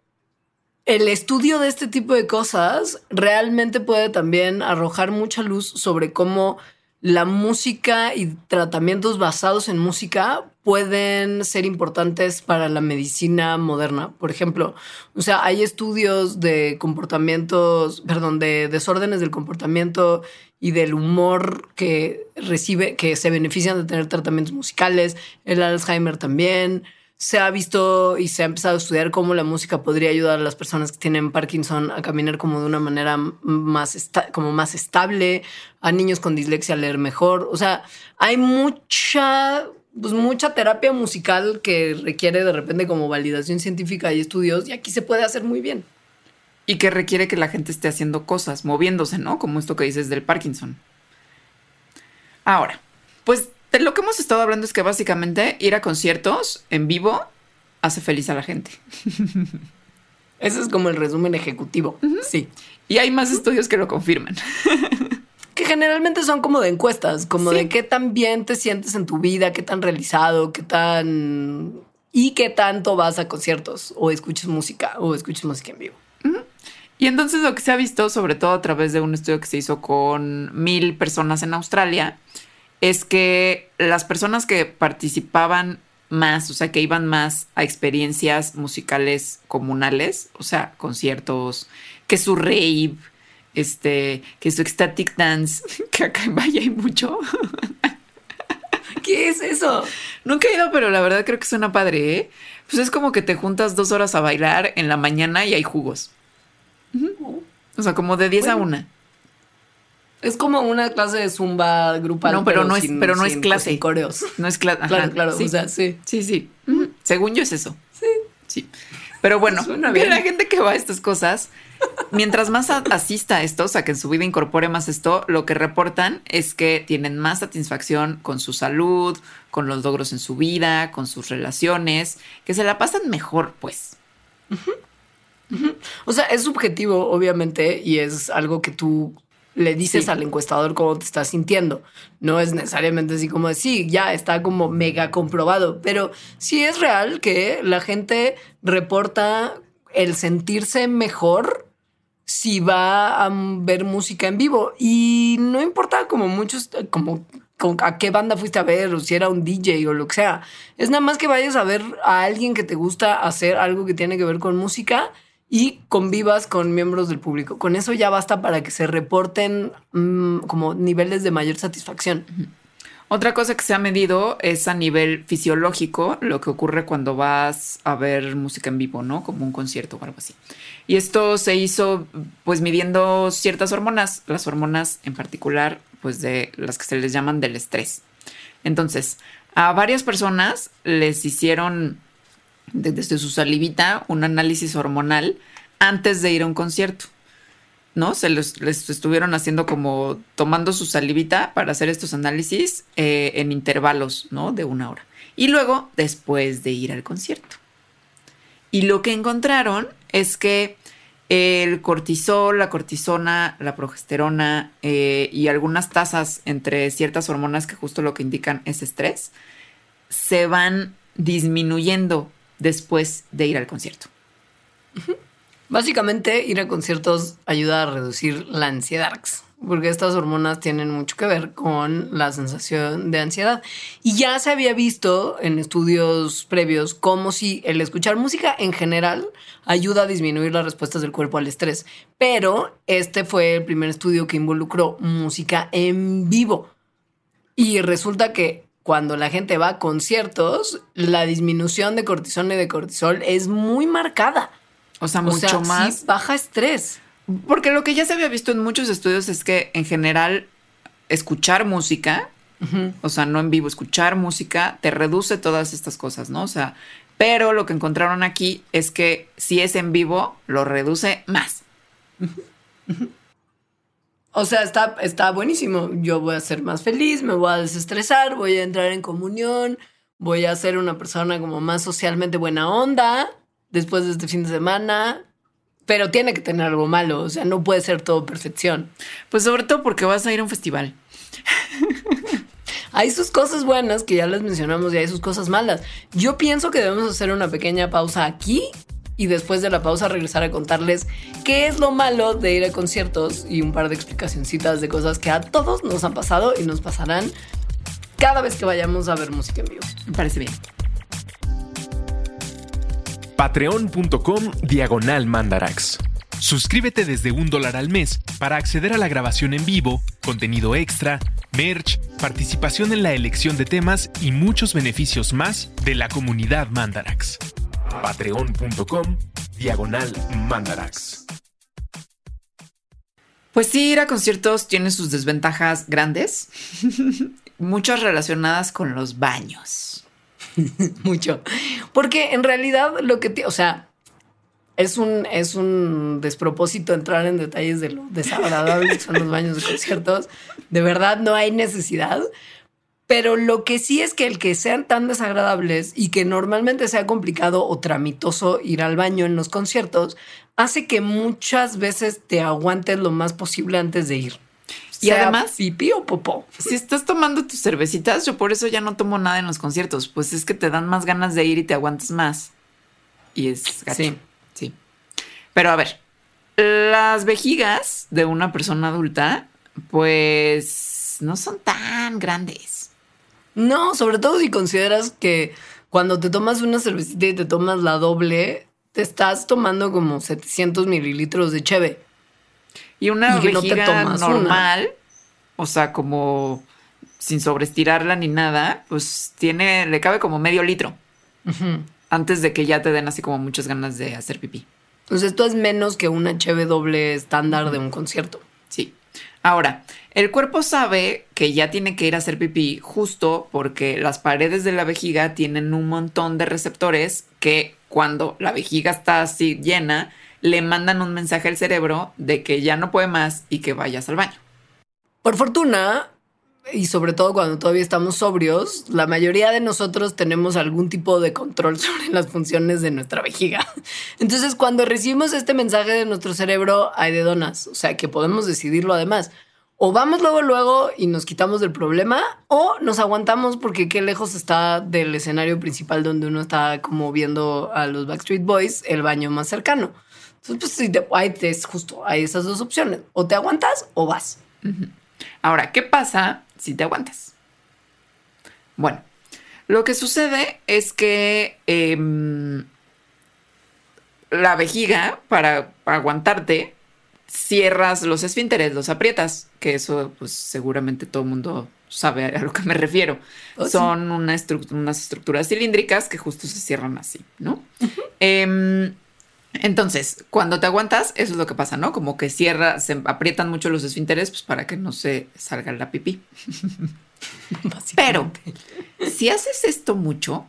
el estudio de este tipo de cosas realmente puede también arrojar mucha luz sobre cómo la música y tratamientos basados en música pueden ser importantes para la medicina moderna. Por ejemplo, o sea, hay estudios de comportamientos, perdón, de desórdenes del comportamiento y del humor que recibe, que se benefician de tener tratamientos musicales, el Alzheimer también se ha visto y se ha empezado a estudiar cómo la música podría ayudar a las personas que tienen Parkinson a caminar como de una manera más, como más estable, a niños con dislexia a leer mejor. O sea, hay mucha, pues mucha terapia musical que requiere de repente como validación científica y estudios y aquí se puede hacer muy bien. Y que requiere que la gente esté haciendo cosas, moviéndose, ¿no? Como esto que dices del Parkinson. Ahora, pues lo que hemos estado hablando es que básicamente ir a conciertos en vivo hace feliz a la gente. Ese es como el resumen ejecutivo. Sí. Y hay más estudios que lo confirman. que generalmente son como de encuestas, como de qué tan bien te sientes en tu vida, qué tan realizado, qué tan... y qué tanto vas a conciertos o escuchas música o escuchas música en vivo. Y entonces lo que se ha visto, sobre todo a través de un estudio que se hizo con mil personas en Australia, es que las personas que participaban más, o sea, que iban más a experiencias musicales comunales, o sea, conciertos, que su rave, este, que su ecstatic dance, que acá en Valle hay mucho. ¿Qué es eso? Nunca he ido, pero la verdad creo que suena padre, ¿eh? Pues es como que te juntas dos horas a bailar en la mañana y hay jugos. O sea, como de 10 a 1. Es como una clase de zumba grupal. No, pero, no es, pero no es clase. coreos. No es clase. Claro, claro. Sí. O sea, sí. Sí, sí. Según yo es eso. Sí. Sí. Pero bueno, la gente que va a estas cosas, mientras más asista a esto, o sea, que en su vida incorpore más esto, lo que reportan es que tienen más satisfacción con su salud, con los logros en su vida, con sus relaciones, que se la pasan mejor, pues. O sea, es subjetivo, obviamente, y es algo que tú le dices al encuestador cómo te estás sintiendo. No es necesariamente así como, sí, ya está como mega comprobado, pero sí es real que la gente reporta el sentirse mejor si va a ver música en vivo. Y no importa como muchos, como, a qué banda fuiste a ver o si era un DJ o lo que sea. Es nada más que vayas a ver a alguien que te gusta hacer algo que tiene que ver con música y convivas con miembros del público. Con eso ya basta para que se reporten mm, como niveles de mayor satisfacción. Otra cosa que se ha medido es a nivel fisiológico lo que ocurre cuando vas a ver música en vivo, ¿no? Como un concierto o algo así. Y esto se hizo pues midiendo ciertas hormonas, las hormonas en particular, pues de las que se les llaman del estrés. Entonces, a varias personas les hicieron desde su salivita un análisis hormonal antes de ir a un concierto. ¿No? Se les estuvieron haciendo como tomando su salivita para hacer estos análisis eh, en intervalos, ¿no? De una hora. Y luego, después de ir al concierto. Y lo que encontraron es que el cortisol, la cortisona, la progesterona eh, y algunas tasas entre ciertas hormonas que justo lo que indican es estrés, se van disminuyendo después de ir al concierto. Básicamente, ir a conciertos ayuda a reducir la ansiedad, porque estas hormonas tienen mucho que ver con la sensación de ansiedad. Y ya se había visto en estudios previos como si el escuchar música en general ayuda a disminuir las respuestas del cuerpo al estrés. Pero este fue el primer estudio que involucró música en vivo. Y resulta que cuando la gente va a conciertos, la disminución de cortisol y de cortisol es muy marcada. O sea, mucho más. baja estrés. Porque lo que ya se había visto en muchos estudios es que en general escuchar música, o sea, no en vivo, escuchar música te reduce todas estas cosas, ¿no? O sea, pero lo que encontraron aquí es que si es en vivo, lo reduce más. O sea, está, está buenísimo. Yo voy a ser más feliz, me voy a desestresar, voy a entrar en comunión, voy a ser una persona como más socialmente buena onda después de este fin de semana. pero tiene que tener algo malo, o sea, no puede ser todo perfección. Pues sobre todo porque vas a ir a un festival. hay sus cosas buenas que ya les mencionamos y hay sus cosas malas. Yo pienso que debemos hacer una pequeña pausa aquí y después de la pausa regresar a contarles qué es lo malo de ir a conciertos y un par de explicacioncitas de cosas que a todos nos han pasado y nos pasarán cada vez que vayamos a ver música en vivo. Me parece bien. Patreon.com Diagonal Mandarax. Suscríbete desde un dólar al mes para acceder a la grabación en vivo, contenido extra, merch, participación en la elección de temas y muchos beneficios más de la comunidad Mandarax patreon.com diagonal mandarax. Pues sí, ir a conciertos tiene sus desventajas grandes, muchas relacionadas con los baños. Mucho. Porque en realidad lo que, o sea, es un, es un despropósito entrar en detalles de lo desagradables que son los baños de conciertos. De verdad, no hay necesidad. Pero lo que sí es que el que sean tan desagradables y que normalmente sea complicado o tramitoso ir al baño en los conciertos, hace que muchas veces te aguantes lo más posible antes de ir. Y además, pipí o popó. Si estás tomando tus cervecitas, yo por eso ya no tomo nada en los conciertos, pues es que te dan más ganas de ir y te aguantas más. Y es gacho. Sí. Sí. Pero a ver, las vejigas de una persona adulta, pues no son tan grandes. No, sobre todo si consideras que cuando te tomas una cervecita y te tomas la doble, te estás tomando como 700 mililitros de cheve. Y una vejiga normal, o sea, como sin sobreestirarla ni nada, pues tiene, le cabe como medio litro. Antes de que ya te den así como muchas ganas de hacer pipí. Entonces esto es menos que una cheve doble estándar de un concierto. Sí. Ahora, el cuerpo sabe que ya tiene que ir a hacer pipí justo porque las paredes de la vejiga tienen un montón de receptores que cuando la vejiga está así llena, le mandan un mensaje al cerebro de que ya no puede más y que vayas al baño. Por fortuna, y sobre todo cuando todavía estamos sobrios, la mayoría de nosotros tenemos algún tipo de control sobre las funciones de nuestra vejiga. Entonces, cuando recibimos este mensaje de nuestro cerebro, hay de donas, o sea que podemos decidirlo además. O vamos luego, luego y nos quitamos del problema, o nos aguantamos porque qué lejos está del escenario principal donde uno está como viendo a los Backstreet Boys el baño más cercano. Entonces, pues hay, es justo, hay esas dos opciones. O te aguantas o vas. Ahora, ¿qué pasa si te aguantas? Bueno, lo que sucede es que em, la vejiga, para aguantarte, cierras los esfínteres, los aprietas, que eso pues seguramente todo el mundo sabe a lo que me refiero. Oh, Son unas estructuras cilíndricas que justo se cierran así, ¿no? Entonces, cuando te aguantas, eso es lo que pasa, ¿no? Como que cierra, se aprietan mucho los esfínteres pues, para que no se salga la pipí. Pero si haces esto mucho,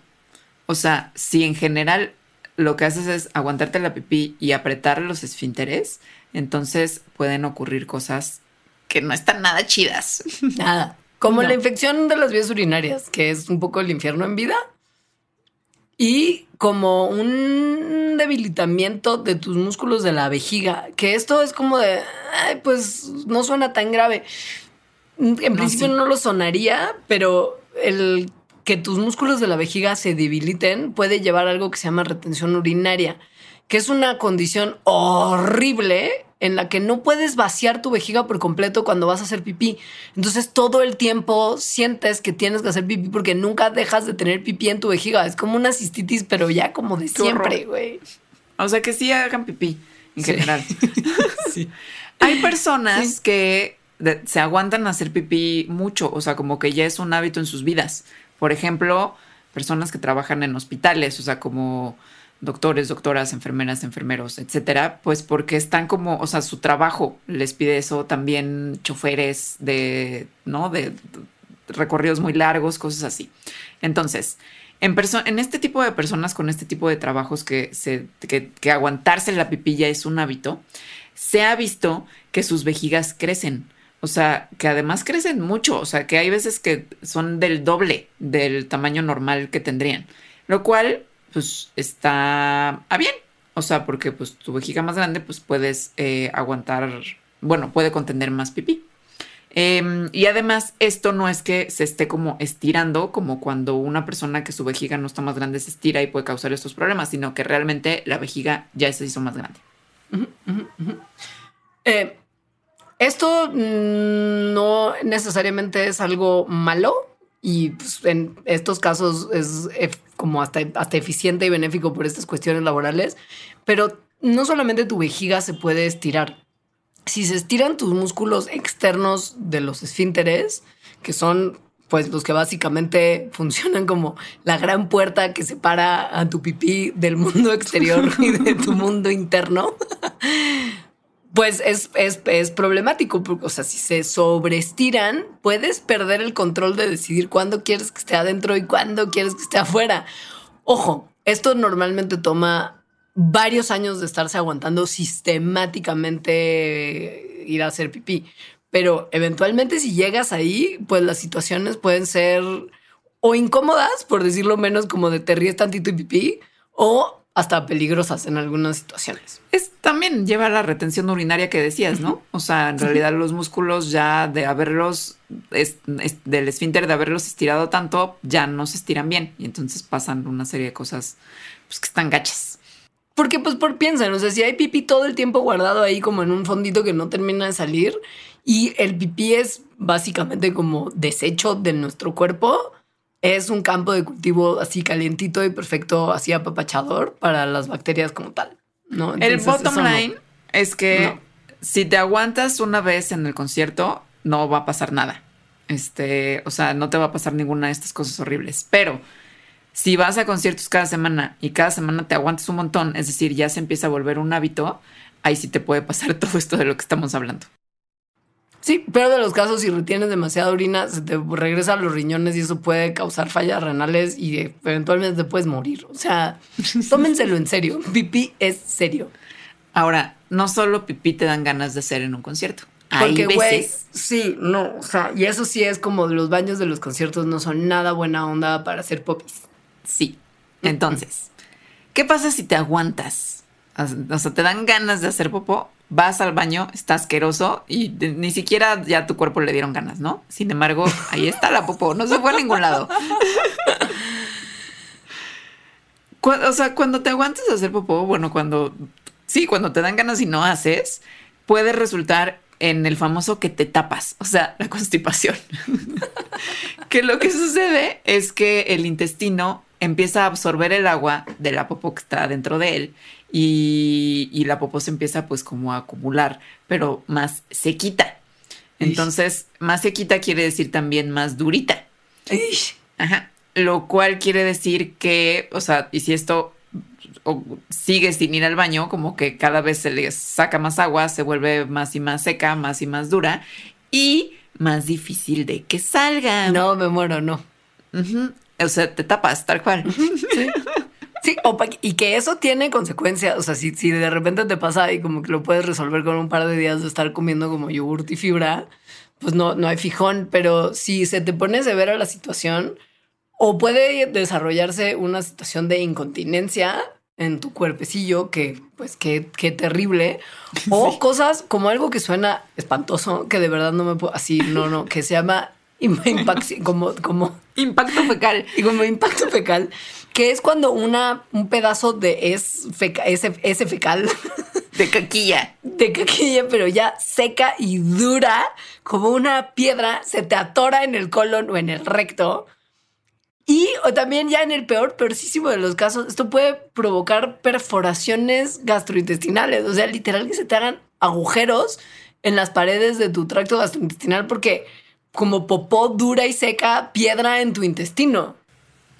o sea, si en general lo que haces es aguantarte la pipí y apretar los esfínteres, entonces pueden ocurrir cosas que no están nada chidas. Nada. Como la infección de las vías urinarias, que es un poco el infierno en vida y como un debilitamiento de tus músculos de la vejiga, que esto es como de, pues no suena tan grave. En principio no lo sonaría, pero el que tus músculos de la vejiga se debiliten puede llevar a algo que se llama retención urinaria, que es una condición horrible en la que no puedes vaciar tu vejiga por completo cuando vas a hacer pipí. Entonces todo el tiempo sientes que tienes que hacer pipí porque nunca dejas de tener pipí en tu vejiga. Es como una cistitis, pero ya como de siempre, güey. O sea que sí hagan pipí en general. sí. Hay personas que se aguantan a hacer pipí mucho, o sea, como que ya es un hábito en sus vidas. Por ejemplo, personas que trabajan en hospitales, o sea, como doctores, doctoras, enfermeras, enfermeros, etcétera, pues porque están como, o sea, su trabajo les pide eso, también choferes de, ¿no? De, recorridos muy largos, cosas así. Entonces, en, en este tipo de personas con este tipo de trabajos que, se, que, que aguantarse la pipilla es un hábito, se ha visto que sus vejigas crecen. O sea, que además crecen mucho, o sea, que hay veces que son del doble del tamaño normal que tendrían, lo cual pues está a bien. O sea, porque pues tu vejiga más grande, pues puedes eh, aguantar, bueno, puede contener más pipí. Em, y además, esto no es que se esté como estirando, como cuando una persona que su vejiga no está más grande se estira y puede causar estos problemas, sino que realmente la vejiga ya se hizo más grande. Eh, esto mm, no necesariamente es algo malo y pues, en estos casos es como hasta, hasta eficiente y benéfico por estas cuestiones laborales, pero no solamente tu vejiga se puede estirar. Si se estiran tus músculos externos de los esfínteres, que son pues los que básicamente funcionan como la gran puerta que separa a tu pipí del mundo exterior y de tu mundo interno, pues es, es, problemático. Porque, o sea, si se sobreestiran, puedes perder el control de decidir cuándo quieres que esté adentro y cuándo quieres que esté afuera. Ojo, esto normalmente toma varios años de estarse aguantando sistemáticamente ir a hacer pipí. Pero eventualmente si llegas ahí, pues las situaciones pueden ser o incómodas, por decirlo menos, como de te ríes tantito y pipí, o hasta peligrosas en algunas situaciones. Es también lleva la retención urinaria que decías, ¿no? O sea, en realidad los músculos ya de haberlos, del esfínter de haberlos estirado tanto, ya no se estiran bien y entonces pasan una serie de cosas pues, que están gachas. Porque pues por piensan, o sea, si hay pipí todo el tiempo guardado ahí como en un fondito que no termina de salir y el pipí es básicamente como desecho de nuestro cuerpo, es un campo de cultivo así calientito y perfecto, así apapachador para las bacterias como tal. ¿no? el bottom line es que si te aguantas una vez en el concierto, no va a pasar nada. Este, o sea, no te va a pasar ninguna de estas cosas horribles. Pero si vas a conciertos cada semana y cada semana te aguantas un montón, es decir, ya se empieza a volver un hábito, ahí sí te puede pasar todo esto de lo que estamos hablando. Sí, pero de los casos, si retienes demasiada orina, se te regresa a los riñones y eso puede causar fallas renales y eventualmente te puedes morir. O sea, tómenselo en serio. Pipí es serio. Ahora, no solo pipí te dan ganas de hacer en un concierto. Porque, güey, sí, no, o sea, y eso sí es como los baños de los conciertos no son nada buena onda para hacer popis. Sí. Entonces, ¿qué pasa si te aguantas? O sea, te dan ganas de hacer popó, vas al baño, está asqueroso y ni siquiera ya tu cuerpo le dieron ganas, ¿no? Sin embargo, ahí está la popó, no se fue a ningún lado. o sea, cuando te aguantas a hacer popó, bueno, cuando sí, cuando te dan ganas y no haces, puede resultar en el famoso que te tapas, o sea, la constipación. que lo que sucede es que el intestino empieza a absorber el agua de la popó que está dentro de él y, la popó se empieza pues como a acumular, pero más sequita. Entonces, más sequita quiere decir también más durita. Ajá. Lo cual quiere decir que, o sea, y si esto sigue sin ir al baño, como que cada vez se le saca más agua, se vuelve más y más seca, más y más dura y más difícil de que salga. No, me muero, no. O sea, te tapas, tal cual. Sí. Sí, y que eso tiene consecuencias. O sea, si, si de repente te pasa y como que lo puedes resolver con un par de días de estar comiendo como yogurt y fibra, pues no, no hay fijón. Pero si se te pone severa la situación, o puede desarrollarse una situación de incontinencia en tu cuerpecillo, que pues qué, qué terrible, o cosas como algo que suena espantoso, que de verdad no me puedo, así, no, no, que se llama como, como impacto fecal. Y como impacto fecal, que es cuando una, un pedazo de es ese, fecal. De caquilla. De caquilla, pero ya seca y dura, como una piedra, se te atora en el colon o en el recto. Y o también ya en el peor, peorísimo de los casos, esto puede provocar perforaciones gastrointestinales. O sea, literal que se te hagan agujeros en las paredes de tu tracto gastrointestinal porque como popó dura y seca, piedra en tu intestino.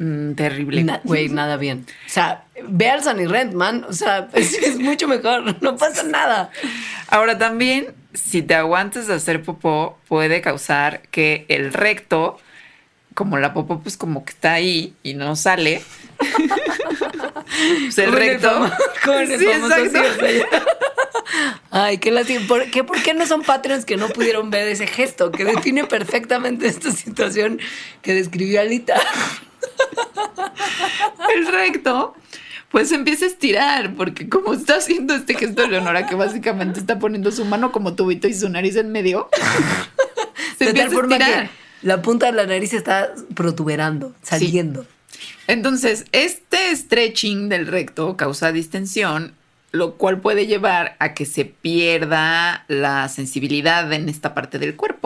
Mm, terrible. Güey, nada bien. O sea, ve al Sunny Rent, man. O sea, es, mucho mejor. No pasa nada. Ahora también, si te aguantas de hacer popó, puede causar que el recto, como la popó, pues como que está ahí y no sale. pues el recto. con el sí, Ay, qué lástima. ¿Por qué, ¿Por qué no son patrons que no pudieron ver ese gesto que define perfectamente esta situación que describió Alita? El recto pues empieza a estirar, porque como está haciendo este gesto de Leonora, que básicamente está poniendo su mano como tubito y su nariz en medio, se De tal empieza a que estirar. la punta de la nariz está protuberando, saliendo. Entonces, este stretching del recto causa distensión, lo cual puede llevar a que se pierda la sensibilidad en esta parte del cuerpo.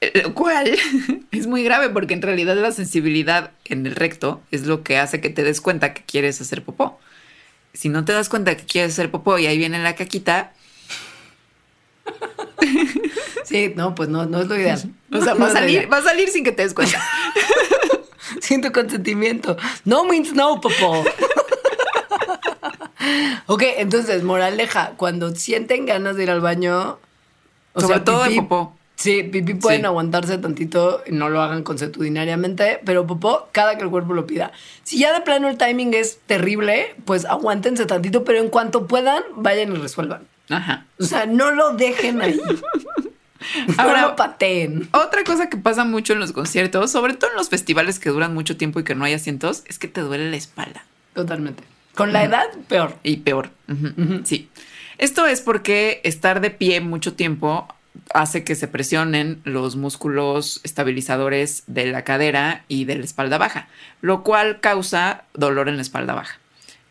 Eh, Lo cual es muy grave porque en realidad la sensibilidad en el recto es lo que hace que te des cuenta que quieres hacer popó. Si no te das cuenta que quieres hacer popó y ahí viene la caquita, Sí, no, pues no, no es lo ideal. o sea, No va a salir, va a salir sin que te des cuenta. Sin tu consentimiento. No means no, popó. ok, entonces, moraleja, cuando sienten ganas de ir al baño, o Sobre sea, todo de pipí- popó. Sí, pipí pueden Sí. aguantarse tantito no lo hagan consuetudinariamente, pero popó cada que el cuerpo lo pida. Si ya de plano el timing es terrible, pues aguántense tantito, pero en cuanto puedan, vayan y resuelvan. Ajá. O sea, no lo dejen ahí. Ahora- no lo pateen. Otra cosa que pasa mucho en los conciertos, sobre todo en los festivales que duran mucho tiempo y que no hay asientos, es que te duele la espalda. Totalmente. Con la edad, peor. Y peor. Sí. Esto es porque estar de pie mucho tiempo hace que se presionen los músculos estabilizadores de la cadera y de la espalda baja, lo cual causa dolor en la espalda baja.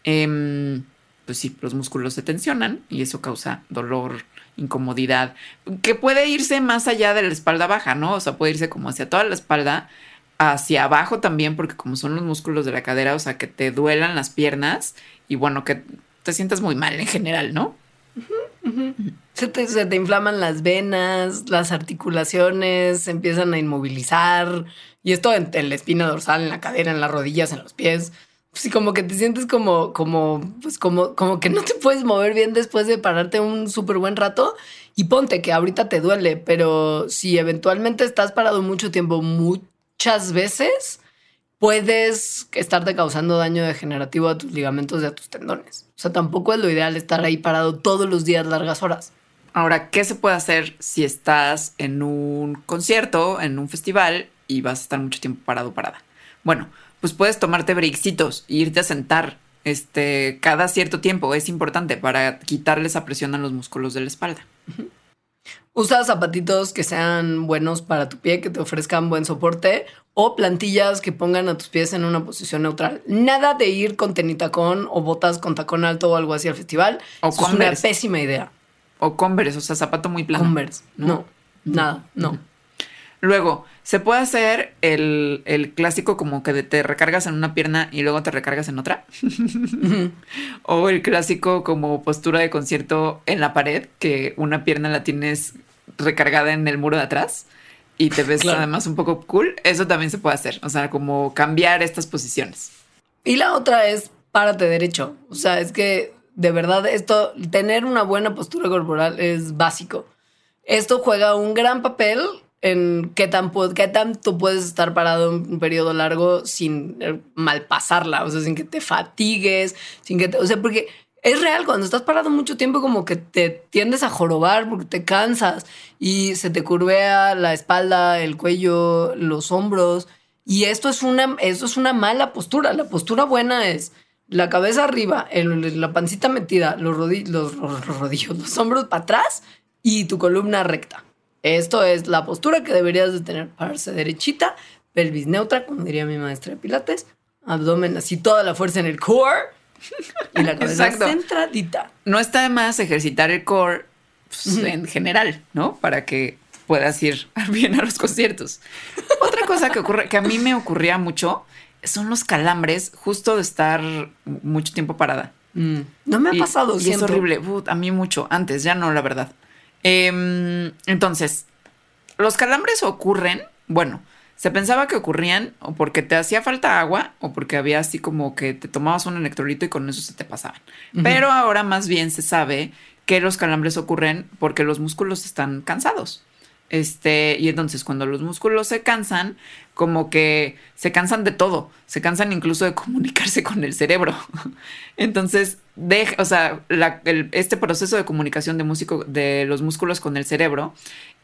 Em, pues sí, los músculos se tensionan y eso causa dolor, incomodidad, que puede irse más allá de la espalda baja, ¿no? O sea, puede irse como hacia toda la espalda, hacia abajo también, porque como son los músculos de la cadera, o sea, que te duelan las piernas y bueno, que te sientas muy mal en general, ¿no? Se te, inflaman las venas, las articulaciones se empiezan a inmovilizar. Y esto en, en la espina dorsal, en la cadera, en las rodillas, en los pies. Sí, como que te sientes como, como, pues como, como que no te puedes mover bien después de pararte un súper buen rato. Y ponte que ahorita te duele, pero si eventualmente estás parado mucho tiempo, muchas veces, puedes estarte causando daño degenerativo a tus ligamentos y a tus tendones. O sea, tampoco es lo ideal estar ahí parado todos los días largas horas. Ahora, ¿qué se puede hacer si estás en un concierto, en un festival y vas a estar mucho tiempo parado parada? Bueno, pues puedes tomarte breaksitos e irte a sentar este, cada cierto tiempo. Es importante para quitarle esa presión a los músculos de la espalda. Usa zapatitos que sean buenos para tu pie, que te ofrezcan buen soporte o plantillas que pongan a tus pies en una posición neutral. Nada de ir con tenitacón o botas con tacón alto o algo así al festival. O Eso es una pésima idea. O Converse, o sea, zapato muy plano. Converse. ¿no? No, nada, no. Luego, se puede hacer el, el clásico como que te recargas en una pierna y luego te recargas en otra. o el clásico como postura de concierto en la pared, que una pierna la tienes recargada en el muro de atrás y te ves Claro. además un poco cool. Eso también se puede hacer. O sea, como cambiar estas posiciones. Y la otra es párate derecho. O sea, es que de verdad esto, tener una buena postura corporal es básico. Esto juega un gran papel en qué, tan, qué tanto puedes estar parado en un periodo largo sin eh, malpasarla, o sea, sin que te fatigues, sin que te, o sea, porque es real, cuando estás parado mucho tiempo como que te tiendes a jorobar porque te cansas y se te curvea la espalda, el cuello, los hombros. Y esto es una, esto es una mala postura. La postura buena es la cabeza arriba, la pancita metida, los rodillos, los hombros para atrás y tu columna recta. Esto es la postura que deberías de tener. Pararse derechita, pelvis neutra, como diría mi maestra de pilates, abdomen así, toda la fuerza en el core y la cabeza Exacto. centradita. No está de más ejercitar el core pues, en general, ¿no? Para que puedas ir bien a los conciertos. Otra cosa que ocurre, que a mí me ocurría mucho, son los calambres justo de estar mucho tiempo parada. Mm. No me ha Y- pasado, y, es horrible. A mí mucho. Antes, ya no, la verdad. Em, entonces, los calambres ocurren, bueno, se pensaba que ocurrían o porque te hacía falta agua o porque había así como que te tomabas un electrolito y con eso se te pasaban. Pero ahora más bien se sabe que los calambres ocurren porque los músculos están cansados. Este, y entonces cuando los músculos se cansan, como que se cansan de todo, se cansan incluso de comunicarse con el cerebro. Entonces, deja, o sea, la- el- este proceso de comunicación de, músico, de los músculos con el cerebro,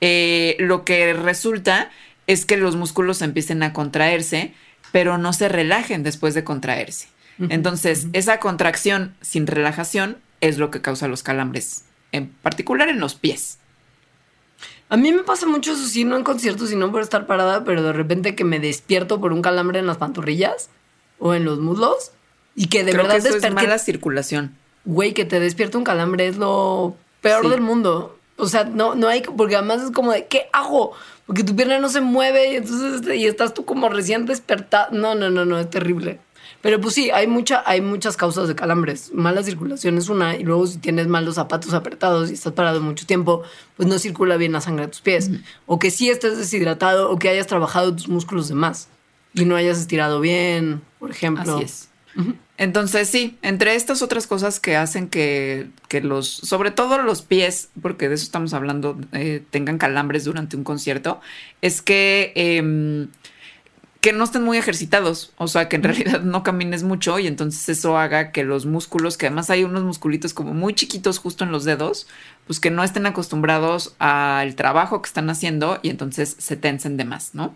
eh, lo que resulta es que los músculos empiecen a contraerse, pero no se relajen después de contraerse. Entonces, esa contracción sin relajación es lo que causa los calambres, en particular en los pies. A mí me pasa mucho eso, sí, no en conciertos, sino por estar parada, pero de repente que me despierto por un calambre en las pantorrillas o en los muslos y que de Creo verdad que eso es desperté- mala circulación. Güey, que te despierta un calambre es lo peor Sí. del mundo. O sea, no, no hay, porque además es como de, ¿qué hago? Porque tu pierna no se mueve y entonces este, y estás tú como recién despertado. No, no, no, no, es terrible. Pero pues sí, hay, mucha, hay muchas causas de calambres. Mala circulación es una, y luego si tienes malos zapatos apretados y estás parado mucho tiempo, pues no circula bien la sangre a tus pies. O que sí estés deshidratado o que hayas trabajado tus músculos de más y no hayas estirado bien, por ejemplo. Así es. Entonces, sí, entre estas otras cosas que hacen que, que los, sobre todo los pies, porque de eso estamos hablando, eh, tengan calambres durante un concierto, es que, em, que no estén muy ejercitados, o sea, que en realidad no camines mucho y entonces eso haga que los músculos, que además hay unos musculitos como muy chiquitos justo en los dedos, pues que no estén acostumbrados al trabajo que están haciendo y entonces se tensen de más, ¿no?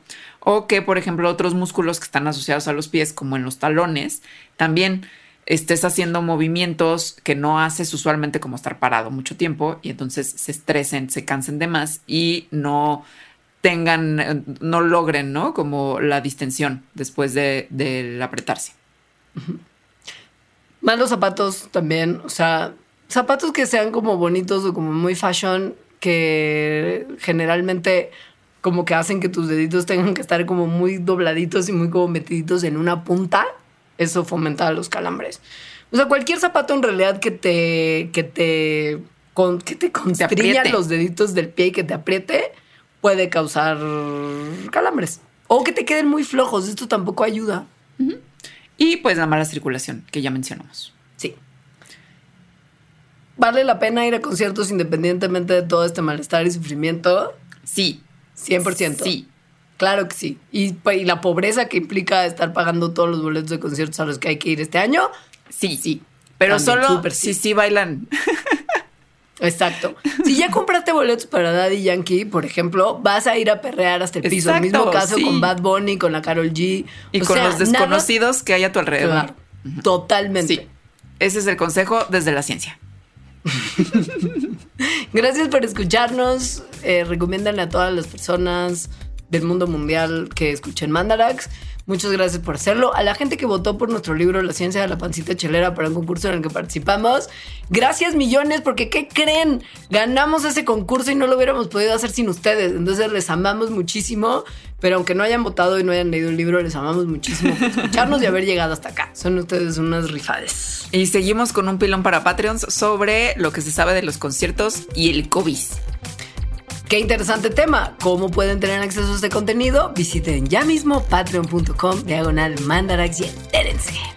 O que, por ejemplo, otros músculos que están asociados a los pies, como en los talones, también estés haciendo movimientos que no haces usualmente como estar parado mucho tiempo y entonces se estresen, se cansen de más y no tengan, no logren, ¿no? Como la distensión después de, apretarse. Malos zapatos también, o sea, zapatos que sean como bonitos o como muy fashion, que generalmente como que hacen que tus deditos tengan que estar como muy dobladitos y muy como metiditos en una punta, eso fomenta los calambres. O sea, cualquier zapato en realidad que te que te con, que te constriña los deditos del pie y que te apriete puede causar calambres o que te queden muy flojos, esto tampoco ayuda. Y pues la mala circulación que ya mencionamos. Sí. ¿Vale la pena ir a conciertos independientemente de todo este malestar y sufrimiento? Sí. 100%. Sí. Claro que sí. Y, pa- y la pobreza que implica estar pagando todos los boletos de conciertos a los que hay que ir este año. Sí. Sí. Pero También, solo súper si sí bailan. Exacto. Si ya compraste boletos para Daddy Yankee, por ejemplo, vas a ir a perrear hasta el piso. El mismo Exacto, caso sí. con Bad Bunny, con la Carol G. Y O con sea, los nada- desconocidos que hay a tu alrededor. Claro. Totalmente. Sí. Ese es el consejo desde la ciencia. Gracias por escucharnos. Eh, a todas las personas del mundo mundial que escuchen Mandarax. Muchas gracias por hacerlo. A la gente que votó por nuestro libro La ciencia de la pancita chelera para un concurso en el que participamos. Gracias millones porque ¿qué creen? Ganamos ese concurso y no lo hubiéramos podido hacer sin ustedes. Entonces les amamos muchísimo. Pero aunque no hayan votado y no hayan leído el libro, les amamos muchísimo por escucharnos y haber llegado hasta acá. Son ustedes unas rifades. Y seguimos con un pilón para Patreons sobre lo que se sabe de los conciertos y el COVID. Qué interesante tema. ¿Cómo pueden tener acceso a este contenido? Visiten ya mismo patreon.com diagonal mandarax y.